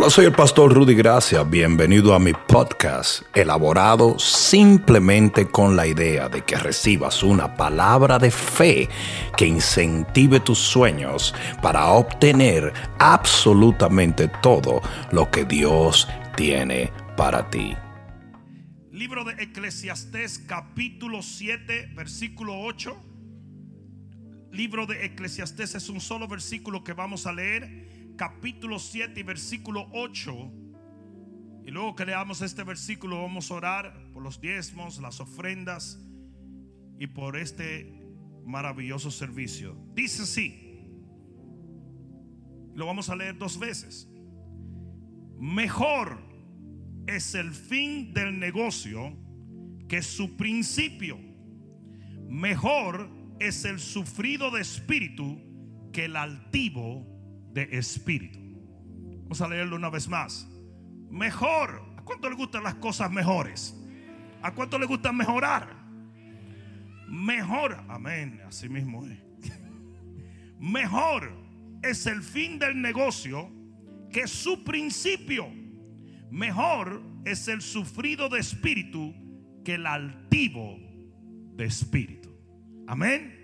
Hola, soy el pastor Rudy Gracia. Bienvenido a mi podcast, elaborado simplemente con la idea de que recibas una palabra de fe que incentive tus sueños para obtener absolutamente todo lo que Dios tiene para ti. Libro de Eclesiastés capítulo 7 versículo 8. Libro de Eclesiastés es un solo versículo que vamos a leer capítulo 7 y versículo 8. Y luego que leamos este versículo vamos a orar por los diezmos, las ofrendas y por este maravilloso servicio. Dice así. Lo vamos a leer dos veces. Mejor es el fin del negocio que su principio. Mejor es el sufrido de espíritu que el altivo de espíritu. Vamos a leerlo una vez más. Mejor. ¿A cuánto le gustan las cosas mejores? ¿A cuánto le gusta mejorar? Mejor. Amén. Así mismo es. Mejor es el fin del negocio que su principio. Mejor es el sufrido de espíritu que el altivo de espíritu. Amén.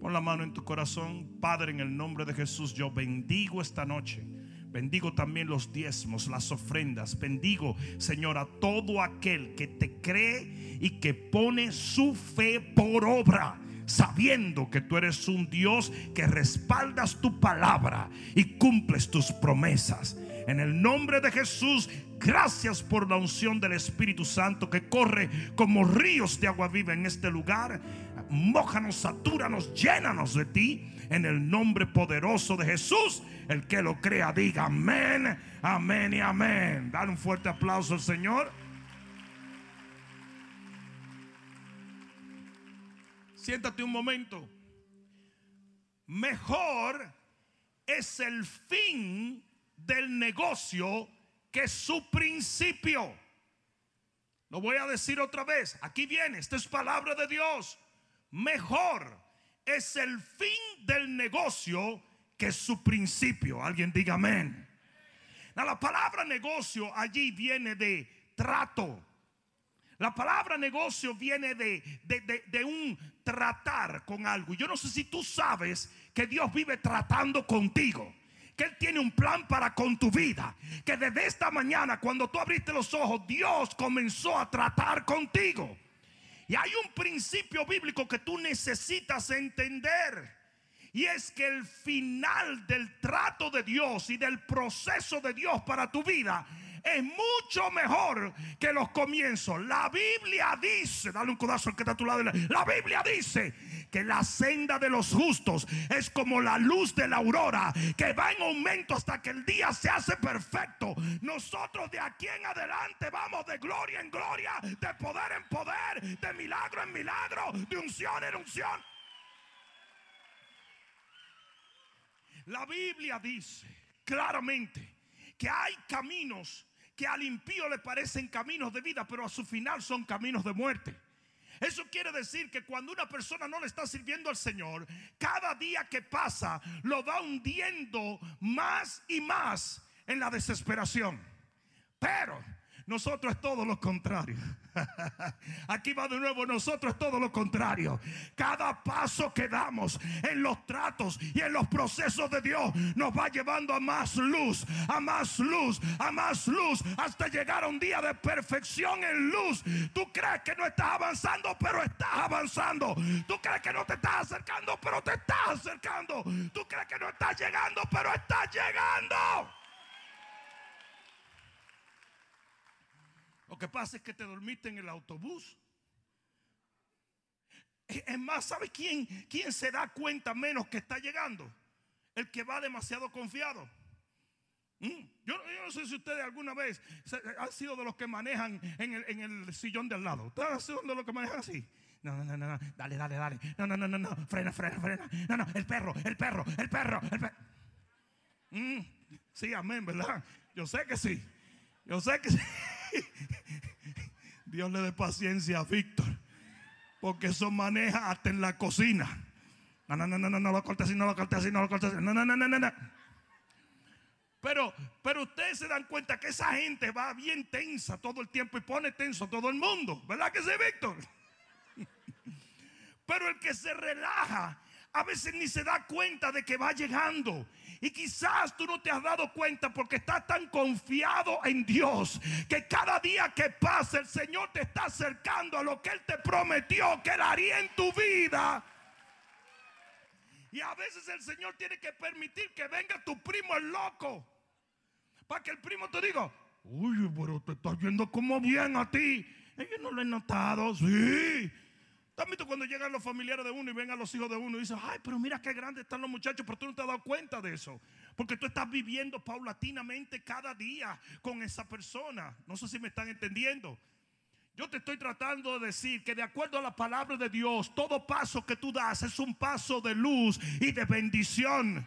Pon la mano en tu corazón, Padre, en el nombre de Jesús, yo bendigo esta noche. Bendigo también los diezmos, las ofrendas. Bendigo, Señor, a todo aquel que te cree y que pone su fe por obra sabiendo que tú eres un Dios que respaldas tu palabra y cumples tus promesas. En el nombre de Jesús, gracias por la unción del Espíritu Santo que corre como ríos de agua viva en este lugar mójanos, satúranos, llénanos de ti. En el nombre poderoso de Jesús, el que lo crea, diga amén, amén y amén. Dale un fuerte aplauso al Señor. Siéntate un momento. Mejor es el fin del negocio que su principio. Lo voy a decir otra vez. Aquí viene. Esta es palabra de Dios mejor es el fin del negocio que su principio. Alguien diga amén. la palabra negocio allí viene de trato. La palabra negocio viene de, de, un tratar con algo. Yo no sé si tú sabes que Dios vive tratando contigo que Él tiene un plan para con tu vida. Que desde esta mañana, cuando tú abriste los ojos, Dios comenzó a tratar contigo. Y hay un principio bíblico que tú necesitas entender. Y es que el final del trato de Dios y del proceso de Dios para tu vida es mucho mejor que los comienzos. La Biblia dice, dale un codazo al que está a tu lado. La Biblia dice que la senda de los justos es como la luz de la aurora que va en aumento hasta que el día se hace perfecto. Nosotros de aquí en adelante vamos de gloria en gloria, de poder en poder, de milagro en milagro, de unción en unción. La Biblia dice claramente que hay caminos que al impío le parecen caminos de vida, pero a su final son caminos de muerte. Eso quiere decir que cuando una persona no le está sirviendo al Señor, cada día que pasa lo va hundiendo más y más en la desesperación. Pero nosotros es todo lo contrario. Aquí va de nuevo, nosotros es todo lo contrario. Cada paso que damos en los tratos y en los procesos de Dios nos va llevando a más luz, a más luz, a más luz, hasta llegar a un día de perfección en luz. Tú crees que no estás avanzando, pero estás avanzando. Tú crees que no te estás acercando, pero te estás acercando. Tú crees que no estás llegando, pero estás llegando. Lo que pasa es que te dormiste en el autobús. Es más, ¿sabe quién, quién se da cuenta menos que está llegando? El que va demasiado confiado. Mm, yo, no sé si ustedes alguna vez han sido de los que manejan en el, en el sillón de al lado. ¿Ustedes han sido de los que manejan así? No, no, no, no, dale, dale, dale. No, no, no, no, no, frena, frena, frena. No, no, el perro, el perro, el perro, el perro. Mm, sí, amén, ¿verdad? Yo sé que sí. Yo sé que sí. Dios le dé paciencia a Víctor. Porque eso maneja hasta en la cocina. No, no, no, no, no, no lo cortes así, no lo cortes así, no lo cortes así. No, no, no, no, no. Pero, pero ustedes se dan cuenta que esa gente va bien tensa todo el tiempo y pone tenso todo el mundo. ¿Verdad que sí, Víctor? Pero el que se relaja a veces ni se da cuenta de que va llegando. Y quizás tú no te has dado cuenta porque estás tan confiado en Dios que cada día que pasa el Señor te está acercando a lo que Él te prometió que Él haría en tu vida. Y a veces el Señor tiene que permitir que venga tu primo el loco. Para que el primo te diga, uy, pero te está yendo como bien a ti. Yo no lo he notado, sí. También cuando llegan los familiares de uno y ven a los hijos de uno y dicen, ay, pero mira qué grandes están los muchachos, pero tú no te has dado cuenta de eso. Porque tú estás viviendo paulatinamente cada día con esa persona. No sé si me están entendiendo. Yo te estoy tratando de decir que de acuerdo a la palabra de Dios, todo paso que tú das es un paso de luz y de bendición.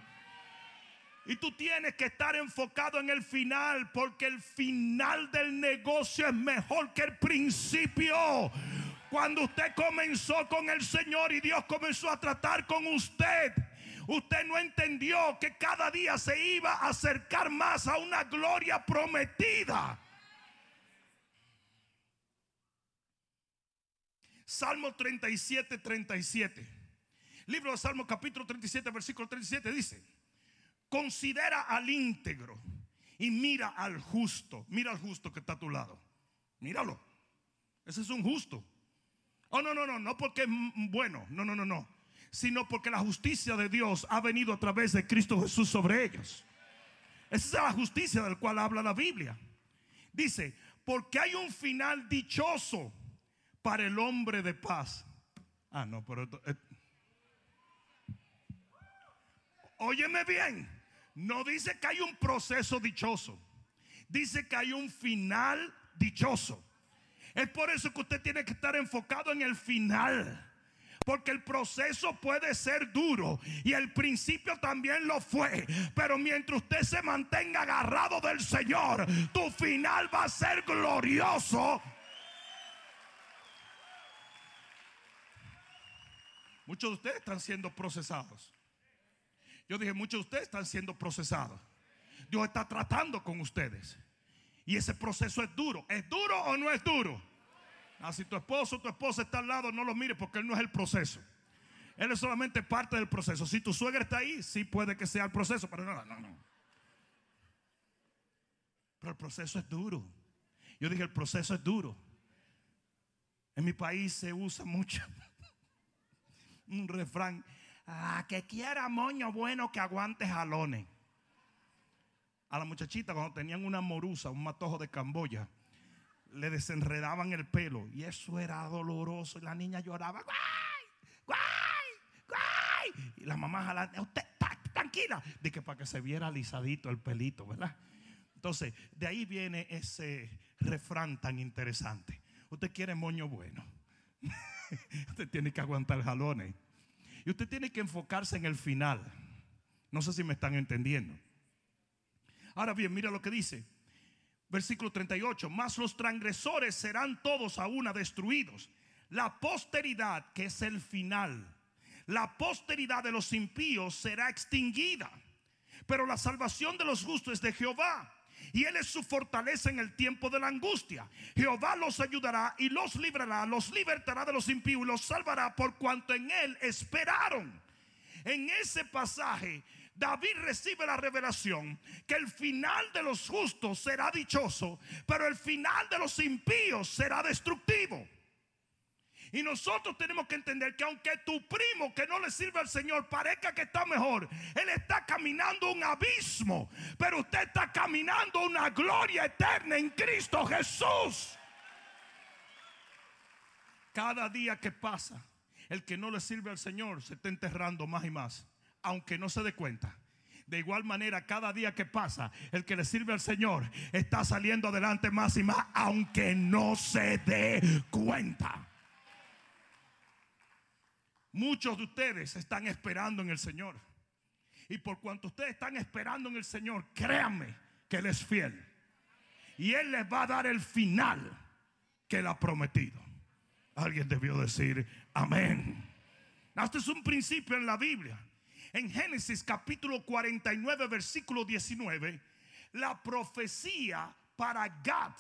Y tú tienes que estar enfocado en el final, porque el final del negocio es mejor que el principio. Cuando usted comenzó con el Señor y Dios comenzó a tratar con usted, usted no entendió que cada día se iba a acercar más a una gloria prometida. Salmo 37, 37. Libro de Salmo capítulo 37, versículo 37 dice, considera al íntegro y mira al justo. Mira al justo que está a tu lado. Míralo. Ese es un justo. Oh, no, no, no, no porque es bueno, no, no, no, no, sino porque la justicia de Dios ha venido a través de Cristo Jesús sobre ellos. Esa es la justicia del cual habla la Biblia. Dice, porque hay un final dichoso para el hombre de paz. Ah, no, pero... Eh, óyeme bien, no dice que hay un proceso dichoso, dice que hay un final dichoso. Es por eso que usted tiene que estar enfocado en el final. Porque el proceso puede ser duro y el principio también lo fue. Pero mientras usted se mantenga agarrado del Señor, tu final va a ser glorioso. Muchos de ustedes están siendo procesados. Yo dije, muchos de ustedes están siendo procesados. Dios está tratando con ustedes. Y ese proceso es duro. ¿Es duro o no es duro? Ah, si tu esposo o tu esposa está al lado, no lo mires porque él no es el proceso. Él es solamente parte del proceso. Si tu suegra está ahí, sí puede que sea el proceso, pero no, no, no. Pero el proceso es duro. Yo dije, el proceso es duro. En mi país se usa mucho un refrán. Ah, que quiera moño bueno que aguante jalones a la muchachita cuando tenían una morusa, un matojo de Camboya, le desenredaban el pelo y eso era doloroso y la niña lloraba, ¡guay! ¡guay! ¡guay! Y la mamá jalando, usted tranquila, de que para que se viera alisadito el pelito, ¿verdad? Entonces, de ahí viene ese refrán tan interesante. Usted quiere moño bueno. usted tiene que aguantar jalones. Y usted tiene que enfocarse en el final. No sé si me están entendiendo. Ahora bien, mira lo que dice. Versículo 38. Mas los transgresores serán todos a una destruidos. La posteridad, que es el final. La posteridad de los impíos será extinguida. Pero la salvación de los justos es de Jehová. Y Él es su fortaleza en el tiempo de la angustia. Jehová los ayudará y los librará, los libertará de los impíos y los salvará por cuanto en Él esperaron. En ese pasaje David recibe la revelación que el final de los justos será dichoso, pero el final de los impíos será destructivo. Y nosotros tenemos que entender que aunque tu primo que no le sirve al Señor parezca que está mejor, él está caminando un abismo, pero usted está caminando una gloria eterna en Cristo Jesús. Cada día que pasa, el que no le sirve al Señor se está enterrando más y más aunque no se dé cuenta. De igual manera, cada día que pasa, el que le sirve al Señor está saliendo adelante más y más, aunque no se dé cuenta. Muchos de ustedes están esperando en el Señor. Y por cuanto ustedes están esperando en el Señor, créanme que Él es fiel. Y Él les va a dar el final que Él ha prometido. Alguien debió decir amén. Este es un principio en la Biblia. En Génesis capítulo 49, versículo 19, la profecía para Gad,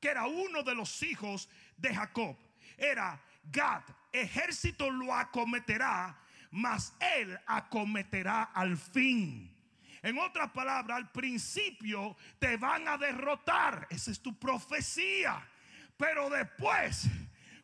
que era uno de los hijos de Jacob. Era Gad, ejército lo acometerá, mas él acometerá al fin. En otras palabras, al principio te van a derrotar. Esa es tu profecía. Pero después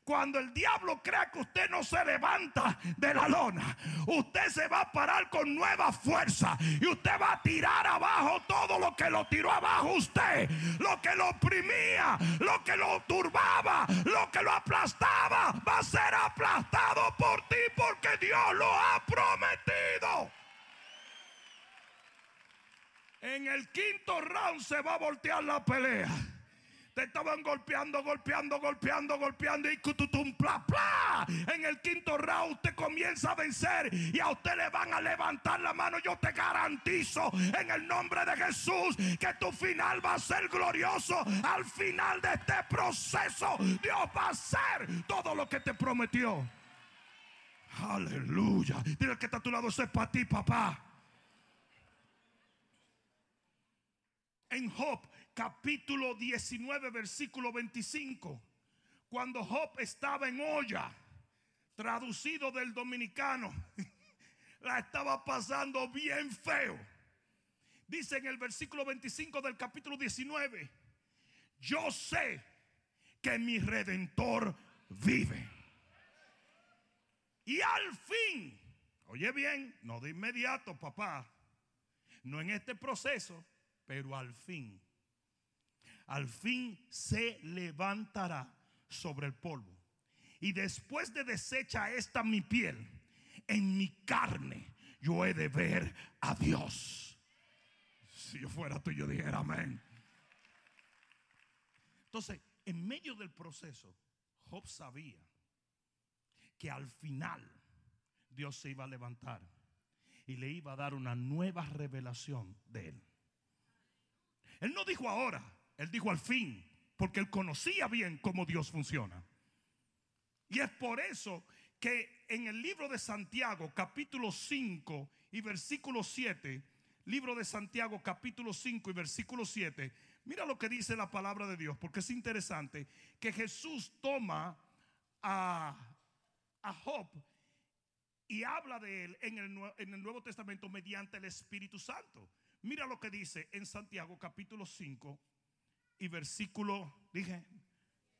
cuando el diablo crea que usted no se levanta de la lona, usted se va a parar con nueva fuerza y usted va a tirar abajo todo lo que lo tiró abajo usted, lo que lo oprimía, lo que lo turbaba, lo que lo aplastaba, va a ser aplastado por ti porque Dios lo ha prometido. En el quinto round se va a voltear la pelea. Te estaban golpeando, golpeando, golpeando, golpeando y cututum, pla, pla. En el quinto round usted comienza a vencer y a usted le van a levantar la mano. Yo te garantizo en el nombre de Jesús que tu final va a ser glorioso. Al final de este proceso, Dios va a hacer todo lo que te prometió. Aleluya. Dile que está a tu lado, eso es para ti, papá. En Job capítulo 19, versículo 25. Cuando Job estaba en olla, traducido del dominicano, la estaba pasando bien feo. Dice en el versículo 25 del capítulo 19, yo sé que mi redentor vive. Y al fin, oye bien, no de inmediato, papá, no en este proceso, pero al fin al fin se levantará sobre el polvo. Y después de deshecha esta mi piel, en mi carne yo he de ver a Dios. Si yo fuera tú, yo dijera amén. Entonces, en medio del proceso, Job sabía que al final Dios se iba a levantar y le iba a dar una nueva revelación de él. Él no dijo ahora, él dijo al fin, porque él conocía bien cómo Dios funciona. Y es por eso que en el libro de Santiago, capítulo 5 y versículo 7, libro de Santiago, capítulo 5 y versículo 7, mira lo que dice la palabra de Dios, porque es interesante que Jesús toma a, a Job y habla de él en el, en el Nuevo Testamento mediante el Espíritu Santo. Mira lo que dice en Santiago capítulo 5 y versículo, dije,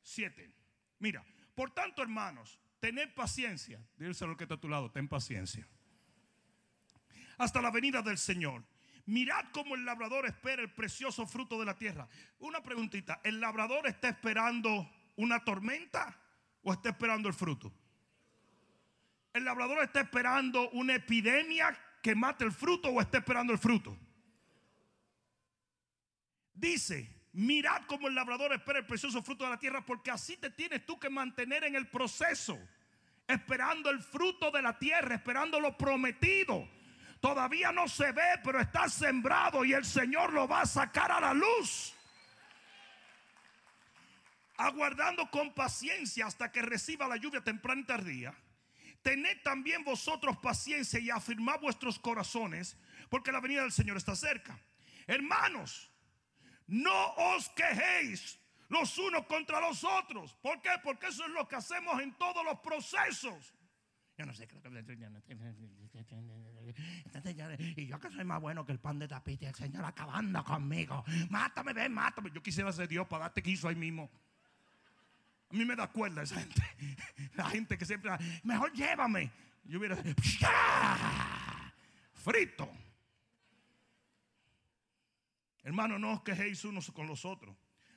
7. Mira, por tanto, hermanos, tened paciencia. Díselo al que está a tu lado, ten paciencia. Hasta la venida del Señor. Mirad cómo el labrador espera el precioso fruto de la tierra. Una preguntita, ¿el labrador está esperando una tormenta o está esperando el fruto? ¿El labrador está esperando una epidemia que mate el fruto o está esperando el fruto? Dice, Mirad como el labrador espera el precioso fruto de la tierra, porque así te tienes tú que mantener en el proceso, esperando el fruto de la tierra, esperando lo prometido. Todavía no se ve, pero está sembrado y el Señor lo va a sacar a la luz. Aguardando con paciencia hasta que reciba la lluvia temprana y tardía. Tened también vosotros paciencia y afirmad vuestros corazones, porque la venida del Señor está cerca. Hermanos, no os quejéis los unos contra los otros. ¿Por qué? Porque eso es lo que hacemos en todos los procesos. Yo no sé, y yo que soy más bueno que el pan de tapita, el Señor acabando conmigo. Mátame, ven, mátame. Yo quisiera ser Dios para darte quiso ahí mismo. A mí me da cuerda esa gente. La gente que siempre, mejor llévame. Yo hubiera, frito. Hermano, no os quejéis unos con los otros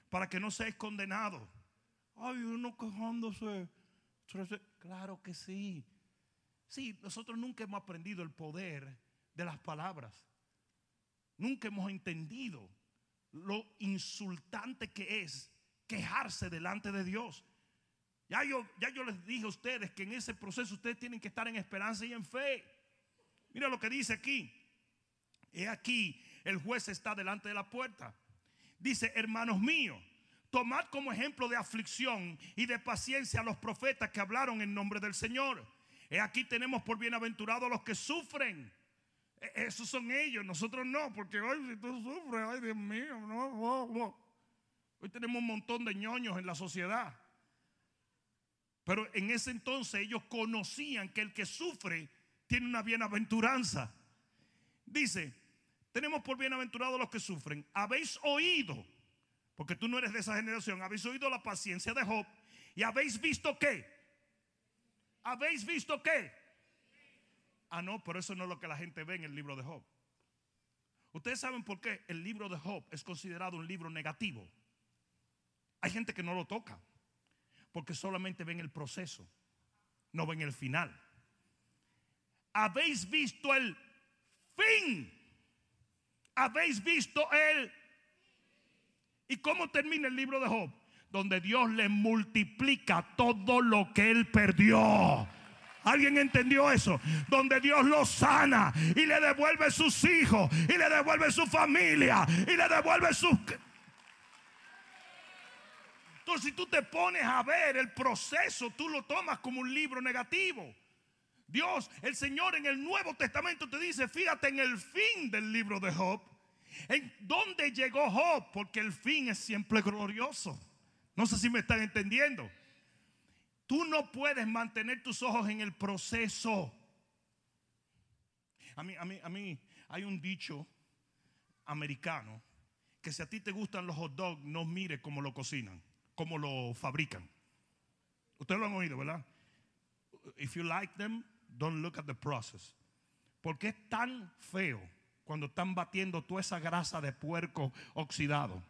para que no seáis condenados. Ay, uno quejándose. Claro que sí. Sí, nosotros nunca hemos aprendido el poder de las palabras. Nunca hemos entendido lo insultante que es quejarse delante de Dios. Ya yo, ya yo les dije a ustedes que en ese proceso ustedes tienen que estar en esperanza y en fe. Mira lo que dice aquí. He aquí, el juez está delante de la puerta. Dice, hermanos míos, tomad como ejemplo de aflicción y de paciencia a los profetas que hablaron en nombre del Señor. Aquí tenemos por bienaventurados los que sufren. E- Esos son ellos, nosotros no, porque hoy si tú sufres, ay Dios mío, no, no. Hoy tenemos un montón de ñoños en la sociedad. Pero en ese entonces ellos conocían que el que sufre tiene una bienaventuranza. Dice, tenemos por bienaventurados los que sufren. Habéis oído, porque tú no eres de esa generación, habéis oído la paciencia de Job y habéis visto qué. ¿Habéis visto qué? Ah, no, pero eso no es lo que la gente ve en el libro de Job. Ustedes saben por qué el libro de Job es considerado un libro negativo. Hay gente que no lo toca porque solamente ven el proceso, no ven el final. Habéis visto el fin. Habéis visto el... ¿Y cómo termina el libro de Job? Donde Dios le multiplica todo lo que él perdió. ¿Alguien entendió eso? Donde Dios lo sana y le devuelve sus hijos y le devuelve su familia y le devuelve sus... Entonces si tú te pones a ver el proceso, tú lo tomas como un libro negativo. Dios, el Señor en el Nuevo Testamento te dice, fíjate en el fin del libro de Job, en dónde llegó Job, porque el fin es siempre glorioso. No sé si me están entendiendo. Tú no puedes mantener tus ojos en el proceso. A mí, a mí, a mí hay un dicho americano que si a ti te gustan los hot dogs, no mire cómo lo cocinan, cómo lo fabrican. Ustedes lo han oído, ¿verdad? If you like them, don't look at the process. Porque es tan feo cuando están batiendo toda esa grasa de puerco oxidado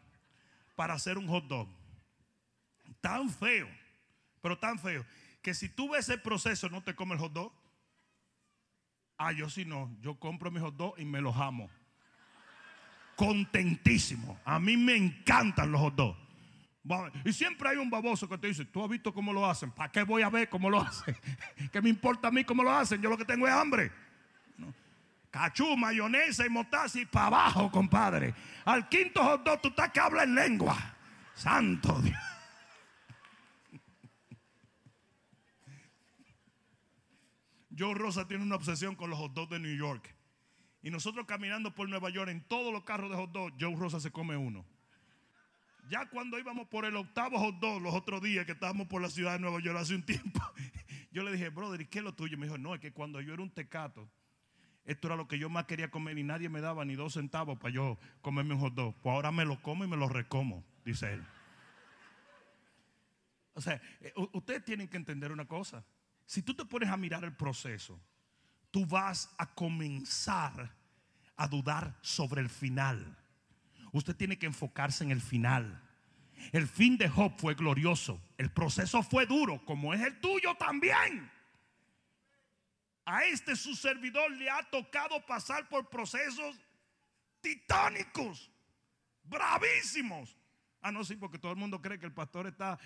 para hacer un hot dog. Tan feo, pero tan feo, que si tú ves el proceso no te comes el hot dog. Ah, yo sí no, yo compro mis hot dog y me los amo. Contentísimo. A mí me encantan los hot dogs. Y siempre hay un baboso que te dice, tú has visto cómo lo hacen, ¿para qué voy a ver cómo lo hacen? ¿Qué me importa a mí cómo lo hacen? Yo lo que tengo es hambre. No. Cachú, mayonesa y mostaza y para abajo, compadre. Al quinto hot dog tú estás que habla en lengua. Santo Dios. Joe Rosa tiene una obsesión con los hot dogs de New York. Y nosotros caminando por Nueva York en todos los carros de hot dog, Joe Rosa se come uno. Ya cuando íbamos por el octavo hot dog los otros días que estábamos por la ciudad de Nueva York hace un tiempo, yo le dije, brother, ¿y qué es lo tuyo? Me dijo, no, es que cuando yo era un tecato, esto era lo que yo más quería comer y nadie me daba ni dos centavos para yo comerme un hot dog. Pues ahora me lo como y me lo recomo, dice él. O sea, eh, ustedes tienen que entender una cosa. Si tú te pones a mirar el proceso, tú vas a comenzar a dudar sobre el final. Usted tiene que enfocarse en el final. El fin de Job fue glorioso. El proceso fue duro, como es el tuyo también. A este su servidor le ha tocado pasar por procesos titánicos, bravísimos. Ah, no, sí, porque todo el mundo cree que el pastor está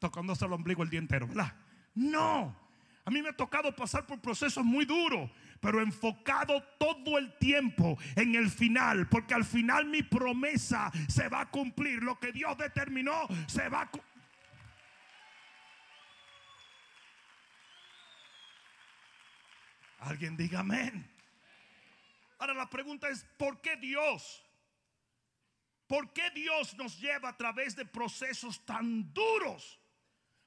tocándose el ombligo el día entero, ¿verdad? No. A mí me ha tocado pasar por procesos muy duros, pero enfocado todo el tiempo en el final, porque al final mi promesa se va a cumplir. Lo que Dios determinó se va a cumplir. Alguien diga amén. Ahora la pregunta es, ¿por qué Dios? ¿Por qué Dios nos lleva a través de procesos tan duros?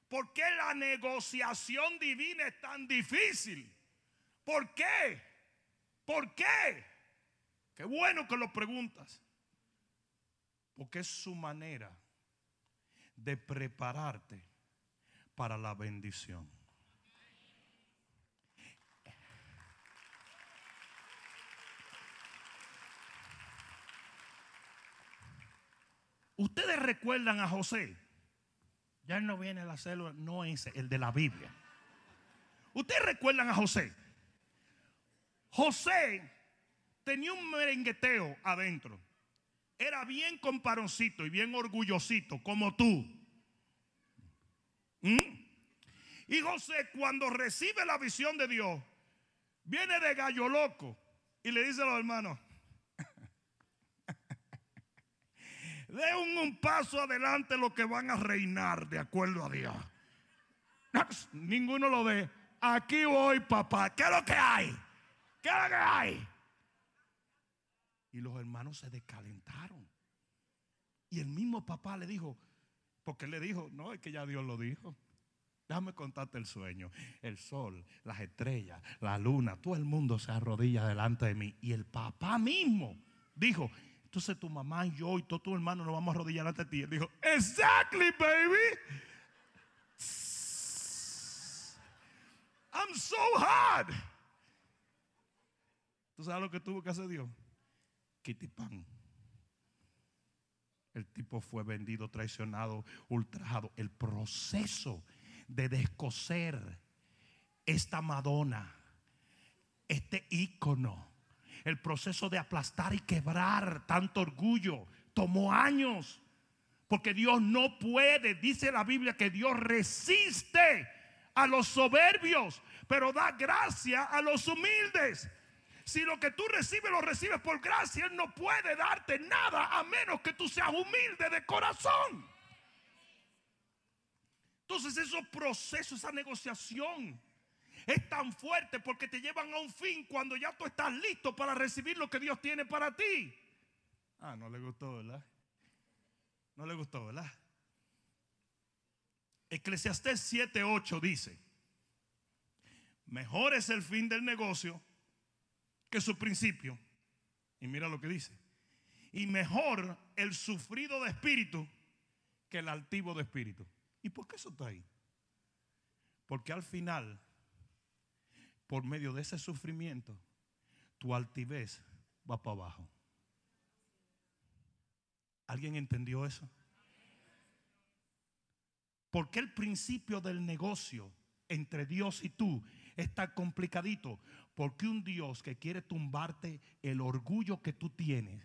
¿Por qué la negociación divina es tan difícil? ¿Por qué? ¿Por qué? Qué bueno que lo preguntas. Porque es su manera de prepararte para la bendición. Ustedes recuerdan a José. Ya no viene la célula, no es el de la Biblia. Ustedes recuerdan a José. José tenía un merengueteo adentro. Era bien comparoncito y bien orgullosito, como tú. ¿Mm? Y José, cuando recibe la visión de Dios, viene de gallo loco y le dice a los hermanos: De un, un, paso adelante los que van a reinar de acuerdo a Dios. Ninguno lo ve. Aquí voy, papá. ¿Qué es lo que hay? ¿Qué es lo que hay? Y los hermanos se descalentaron. Y el mismo papá le dijo, porque le dijo, no, es que ya Dios lo dijo. Déjame contarte el sueño. El sol, las estrellas, la luna, todo el mundo se arrodilla delante de mí. Y el papá mismo dijo, entonces tu mamá y yo y todo tu hermano nos vamos a arrodillar ante ti. Él dijo, exactly, baby. I'm so hard. ¿Tú sabes lo que tuvo que hacer Dios? Kitipan. El tipo fue vendido, traicionado, ultrajado. El proceso de descoser esta Madonna, este ícono, el proceso de aplastar y quebrar tanto orgullo, tomó años. Porque Dios no puede, dice la Biblia, que Dios resiste a los soberbios, pero da gracia a los humildes. Si lo que tú recibes lo recibes por gracia, Él no puede darte nada a menos que tú seas humilde de corazón. Entonces esos procesos, esa negociación es tan fuerte porque te llevan a un fin cuando ya tú estás listo para recibir lo que Dios tiene para ti. Ah, no le gustó, ¿verdad? No le gustó, ¿verdad? Eclesiastés 7:8 dice, mejor es el fin del negocio que su principio. Y mira lo que dice. Y mejor el sufrido de espíritu que el altivo de espíritu. ¿Y por qué eso está ahí? Porque al final, por medio de ese sufrimiento, tu altivez va para abajo. ¿Alguien entendió eso? Porque el principio del negocio entre Dios y tú está complicadito. Porque un Dios que quiere tumbarte el orgullo que tú tienes,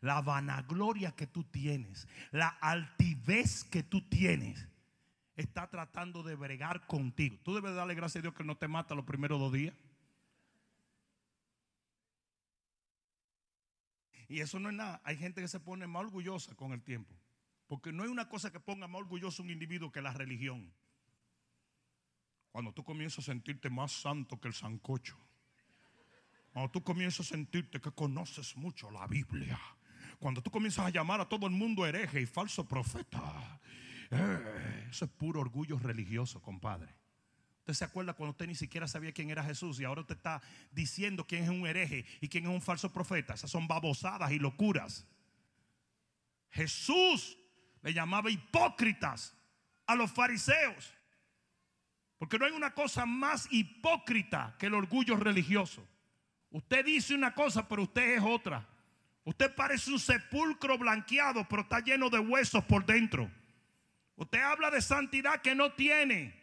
la vanagloria que tú tienes, la altivez que tú tienes, está tratando de bregar contigo. Tú debes darle gracias a Dios que no te mata los primeros dos días. Y eso no es nada. Hay gente que se pone más orgullosa con el tiempo. Porque no hay una cosa que ponga más orgulloso un individuo que la religión. Cuando tú comienzas a sentirte más santo que el sancocho. Cuando tú comienzas a sentirte que conoces mucho la Biblia. Cuando tú comienzas a llamar a todo el mundo hereje y falso profeta. Eh, eso es puro orgullo religioso, compadre. ¿Usted se acuerda cuando usted ni siquiera sabía quién era Jesús y ahora usted está diciendo quién es un hereje y quién es un falso profeta? Esas son babosadas y locuras. Jesús le llamaba hipócritas a los fariseos. Porque no hay una cosa más hipócrita que el orgullo religioso. Usted dice una cosa, pero usted es otra. Usted parece un sepulcro blanqueado, pero está lleno de huesos por dentro. Usted habla de santidad que no tiene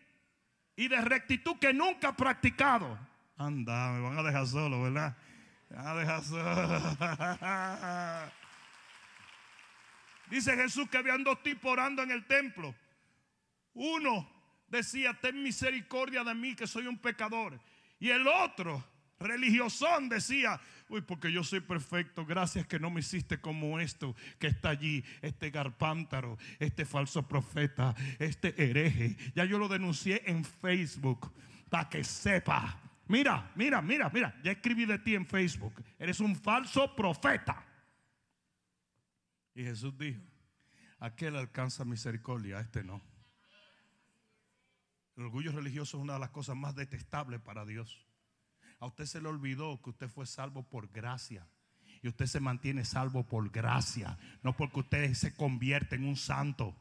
y de rectitud que nunca ha practicado. Anda, me van a dejar solo, ¿verdad? Me van a dejar solo. Dice Jesús que habían dos tipos orando en el templo. Uno decía, ten misericordia de mí que soy un pecador. Y el otro, religiosón, decía, uy, porque yo soy perfecto, gracias que no me hiciste como esto que está allí, este garpántaro, este falso profeta, este hereje. Ya yo lo denuncié en Facebook para que sepa. Mira, mira, mira, mira, ya escribí de ti en Facebook. Eres un falso profeta. Y Jesús dijo, aquel alcanza misericordia, este no. El orgullo religioso es una de las cosas más detestables para Dios. A usted se le olvidó que usted fue salvo por gracia. Y usted se mantiene salvo por gracia, no porque usted se convierte en un santo.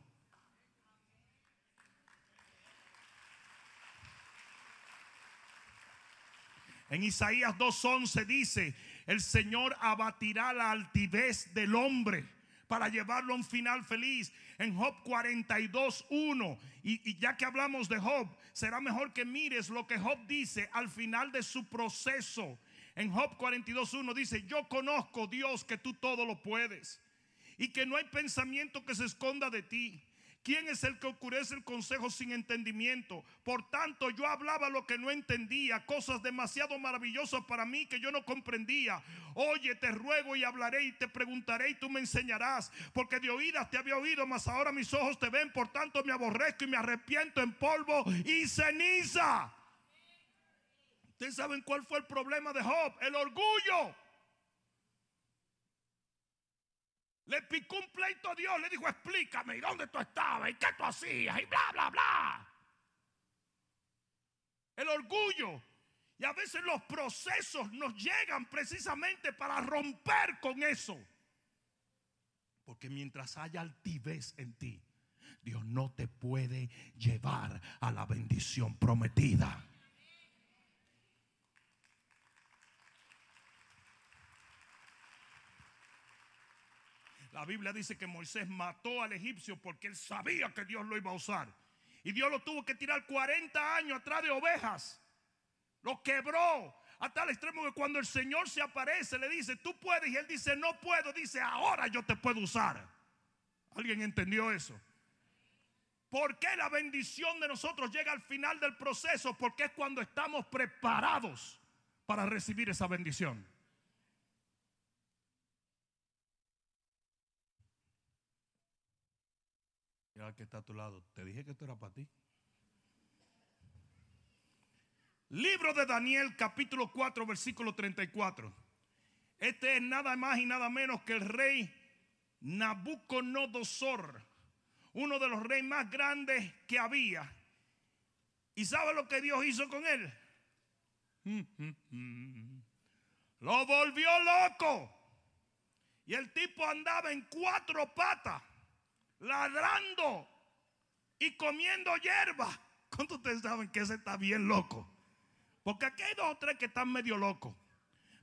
En Isaías 2.11 dice, el Señor abatirá la altivez del hombre para llevarlo a un final feliz. En Job 42.1, y, y ya que hablamos de Job, será mejor que mires lo que Job dice al final de su proceso. En Job 42.1 dice, yo conozco Dios que tú todo lo puedes y que no hay pensamiento que se esconda de ti. ¿Quién es el que oscurece el consejo sin entendimiento? Por tanto, yo hablaba lo que no entendía, cosas demasiado maravillosas para mí que yo no comprendía. Oye, te ruego y hablaré y te preguntaré y tú me enseñarás, porque de oídas te había oído, mas ahora mis ojos te ven, por tanto me aborrezco y me arrepiento en polvo y ceniza. Ustedes saben cuál fue el problema de Job, el orgullo. Le picó un pleito a Dios, le dijo, explícame, ¿y dónde tú estabas? ¿Y qué tú hacías? Y bla, bla, bla. El orgullo. Y a veces los procesos nos llegan precisamente para romper con eso. Porque mientras haya altivez en ti, Dios no te puede llevar a la bendición prometida. La Biblia dice que Moisés mató al egipcio porque él sabía que Dios lo iba a usar. Y Dios lo tuvo que tirar 40 años atrás de ovejas. Lo quebró a tal extremo que cuando el Señor se aparece le dice, tú puedes. Y él dice, no puedo. Dice, ahora yo te puedo usar. ¿Alguien entendió eso? ¿Por qué la bendición de nosotros llega al final del proceso? Porque es cuando estamos preparados para recibir esa bendición. Que está a tu lado. Te dije que esto era para ti. Libro de Daniel, capítulo 4, versículo 34. Este es nada más y nada menos que el rey Nabucodonosor, uno de los reyes más grandes que había. ¿Y sabe lo que Dios hizo con él? Lo volvió loco. Y el tipo andaba en cuatro patas ladrando y comiendo hierba. ¿Cuántos ustedes saben que ese está bien loco? Porque aquí hay dos o tres que están medio locos.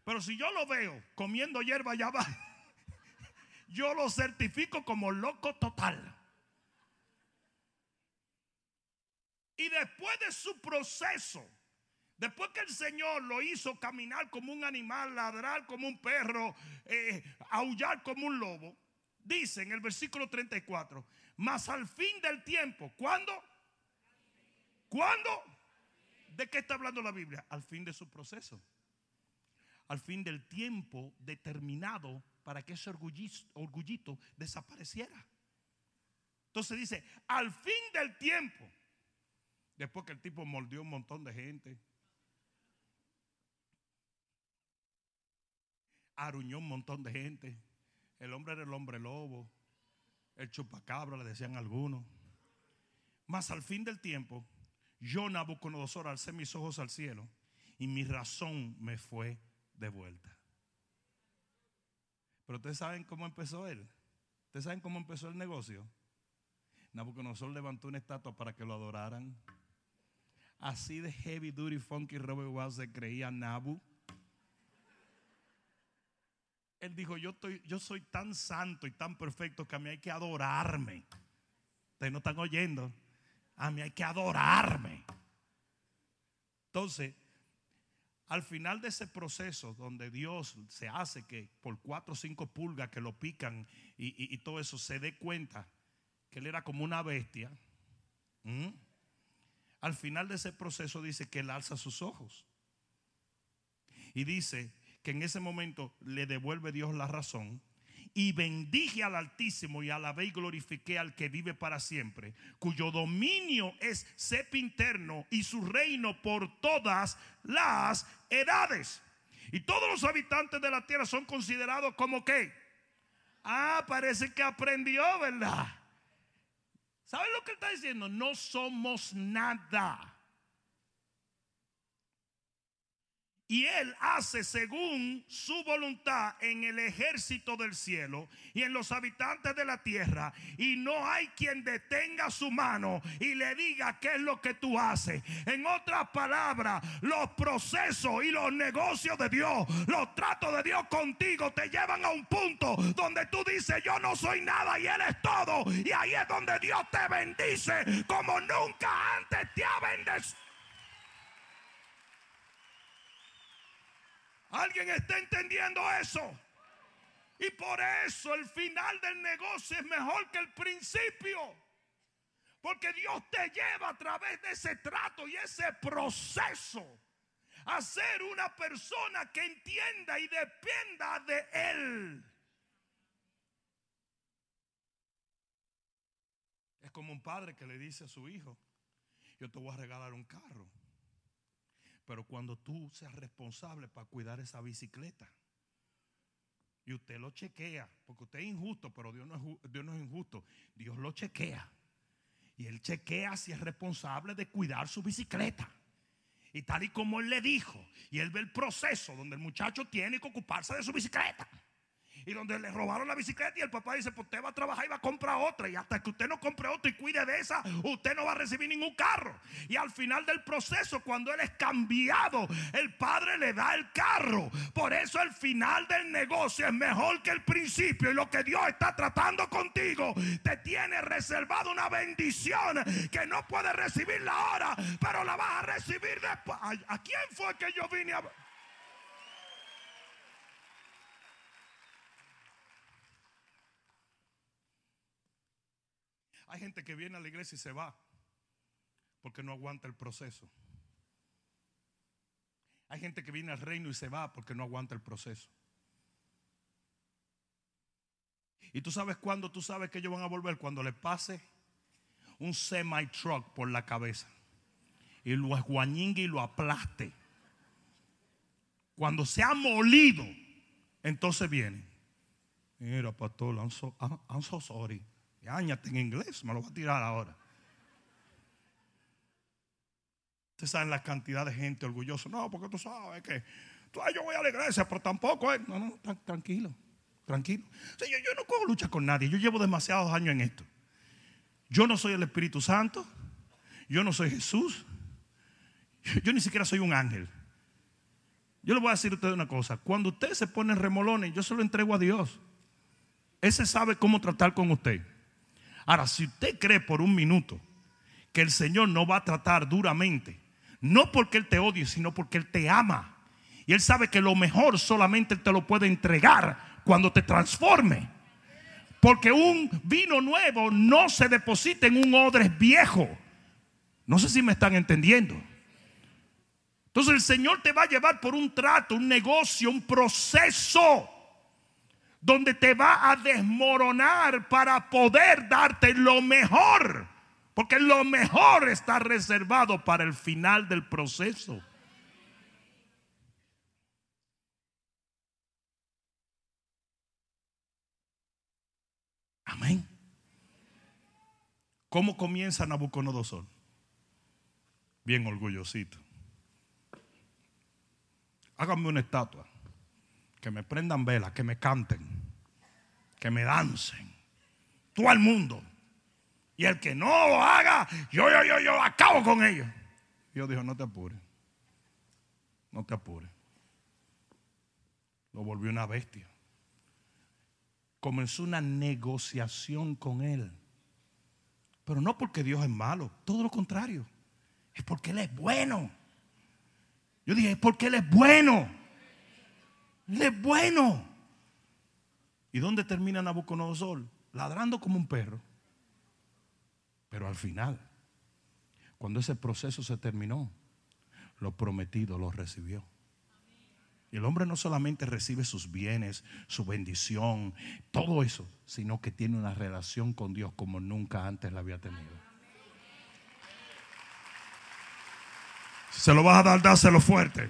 Pero si yo lo veo comiendo hierba allá abajo, yo lo certifico como loco total. Y después de su proceso, después que el Señor lo hizo caminar como un animal, ladrar como un perro, eh, aullar como un lobo, dice en el versículo 34, mas al fin del tiempo, ¿cuándo? ¿Cuándo? ¿De qué está hablando la Biblia? Al fin de su proceso. Al fin del tiempo determinado para que ese orgullito, desapareciera. Entonces dice, al fin del tiempo, después que el tipo mordió un montón de gente, aruñó un montón de gente, el hombre era el hombre lobo. El chupacabra, le decían algunos. Mas al fin del tiempo, yo Nabucodonosor alcé mis ojos al cielo y mi razón me fue de vuelta. Pero ustedes saben cómo empezó él. Ustedes saben cómo empezó el negocio. Nabucodonosor levantó una estatua para que lo adoraran. Así de heavy duty funky Robert Wow se creía Nabu. Él dijo, yo, estoy, yo soy tan santo y tan perfecto que a mí hay que adorarme. Ustedes no están oyendo. A mí hay que adorarme. Entonces, al final de ese proceso donde Dios se hace que por cuatro o cinco pulgas que lo pican y, todo eso se dé cuenta que él era como una bestia, al final de ese proceso dice que él alza sus ojos y dice, que en ese momento le devuelve Dios la razón. Y bendije al Altísimo y alabé y glorifiqué al que vive para siempre, cuyo dominio es sepinterno y su reino por todas las edades. Y todos los habitantes de la tierra son considerados como que. Ah, parece que aprendió, ¿verdad? ¿Saben lo que está diciendo? No somos nada. Y Él hace según su voluntad en el ejército del cielo y en los habitantes de la tierra. Y no hay quien detenga su mano y le diga qué es lo que tú haces. En otras palabras, los procesos y los negocios de Dios, los tratos de Dios contigo te llevan a un punto donde tú dices yo no soy nada y Él es todo. Y ahí es donde Dios te bendice como nunca antes te ha bendecido. ¿Alguien está entendiendo eso? Y por eso el final del negocio es mejor que el principio. Porque Dios te lleva a través de ese trato y ese proceso a ser una persona que entienda y dependa de Él. Es como un padre que le dice a su hijo, yo te voy a regalar un carro. Pero cuando tú seas responsable para cuidar esa bicicleta y usted lo chequea, porque usted es injusto, pero Dios no es, injusto, Dios lo chequea. Y él chequea si es responsable de cuidar su bicicleta. Y tal y como él le dijo, y él ve el proceso donde el muchacho tiene que ocuparse de su bicicleta y donde le robaron la bicicleta y el papá dice, pues usted va a trabajar y va a comprar otra y hasta que usted no compre otra y cuide de esa, usted no va a recibir ningún carro. Y al final del proceso, cuando él es cambiado, el padre le da el carro. Por eso el final del negocio es mejor que el principio y lo que Dios está tratando contigo te tiene reservado una bendición que no puedes recibirla ahora, pero la vas a recibir después. ¿A quién fue que yo vine a Hay gente que viene a la iglesia y se va porque no aguanta el proceso. Hay gente que viene al reino y se va porque no aguanta el proceso. Y tú sabes cuándo tú sabes que ellos van a volver cuando le pase un semi truck por la cabeza y lo esguañingue y lo aplaste. Cuando se ha molido, entonces viene. Mira, pastor, I'm so sorry. Áñate en inglés, me lo va a tirar ahora. Ustedes saben la cantidad de gente orgullosa. No, porque tú sabes que yo voy a la iglesia, pero tampoco es. No, no, tranquilo, tranquilo. yo, no cojo lucha con nadie. Yo llevo demasiados años en esto. Yo no soy el Espíritu Santo. Yo no soy Jesús. Yo, ni siquiera soy un ángel. Yo le voy a decir a ustedes una cosa. Cuando usted se pone en remolones, yo se lo entrego a Dios. Ese sabe cómo tratar con usted. Ahora, si usted cree por un minuto que el Señor no va a tratar duramente, no porque Él te odie, sino porque Él te ama. Y Él sabe que lo mejor solamente Él te lo puede entregar cuando te transforme. Porque un vino nuevo no se deposita en un odre viejo. No sé si me están entendiendo. Entonces el Señor te va a llevar por un trato, un negocio, un proceso donde te va a desmoronar para poder darte lo mejor. Porque lo mejor está reservado para el final del proceso. Amén. ¿Cómo comienza Nabucodonosor? Bien orgullosito. Háganme una estatua que me prendan velas, que me canten, que me dancen. Todo el mundo. Y el que no lo haga, yo, yo, yo, yo acabo con ellos. Dios dijo, no te apures. No te apures. Lo volvió una bestia. Comenzó una negociación con él. Pero no porque Dios es malo, todo lo contrario. Es porque Él es bueno. Yo dije, es porque Él es bueno. Él es bueno. ¿Y dónde termina Nabucodonosor? Ladrando como un perro. Pero al final, cuando ese proceso se terminó, lo prometido lo recibió. Y el hombre no solamente recibe sus bienes, su bendición, todo eso, sino que tiene una relación con Dios como nunca antes la había tenido. Se lo vas a dar, dáselo fuerte.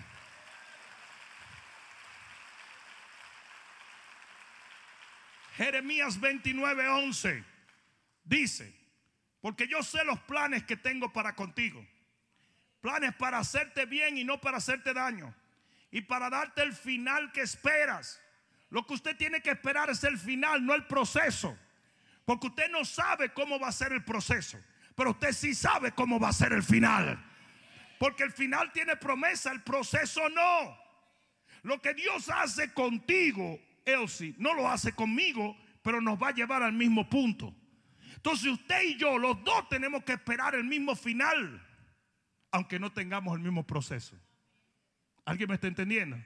Jeremías 29, 11 dice, porque yo sé los planes que tengo para contigo. Planes para hacerte bien y no para hacerte daño. Y para darte el final que esperas. Lo que usted tiene que esperar es el final, no el proceso. Porque usted no sabe cómo va a ser el proceso. Pero usted sí sabe cómo va a ser el final. Porque el final tiene promesa, el proceso no. Lo que Dios hace contigo Elsie no lo hace conmigo, pero nos va a llevar al mismo punto. Entonces usted y yo, los dos tenemos que esperar el mismo final, aunque no tengamos el mismo proceso. ¿Alguien me está entendiendo?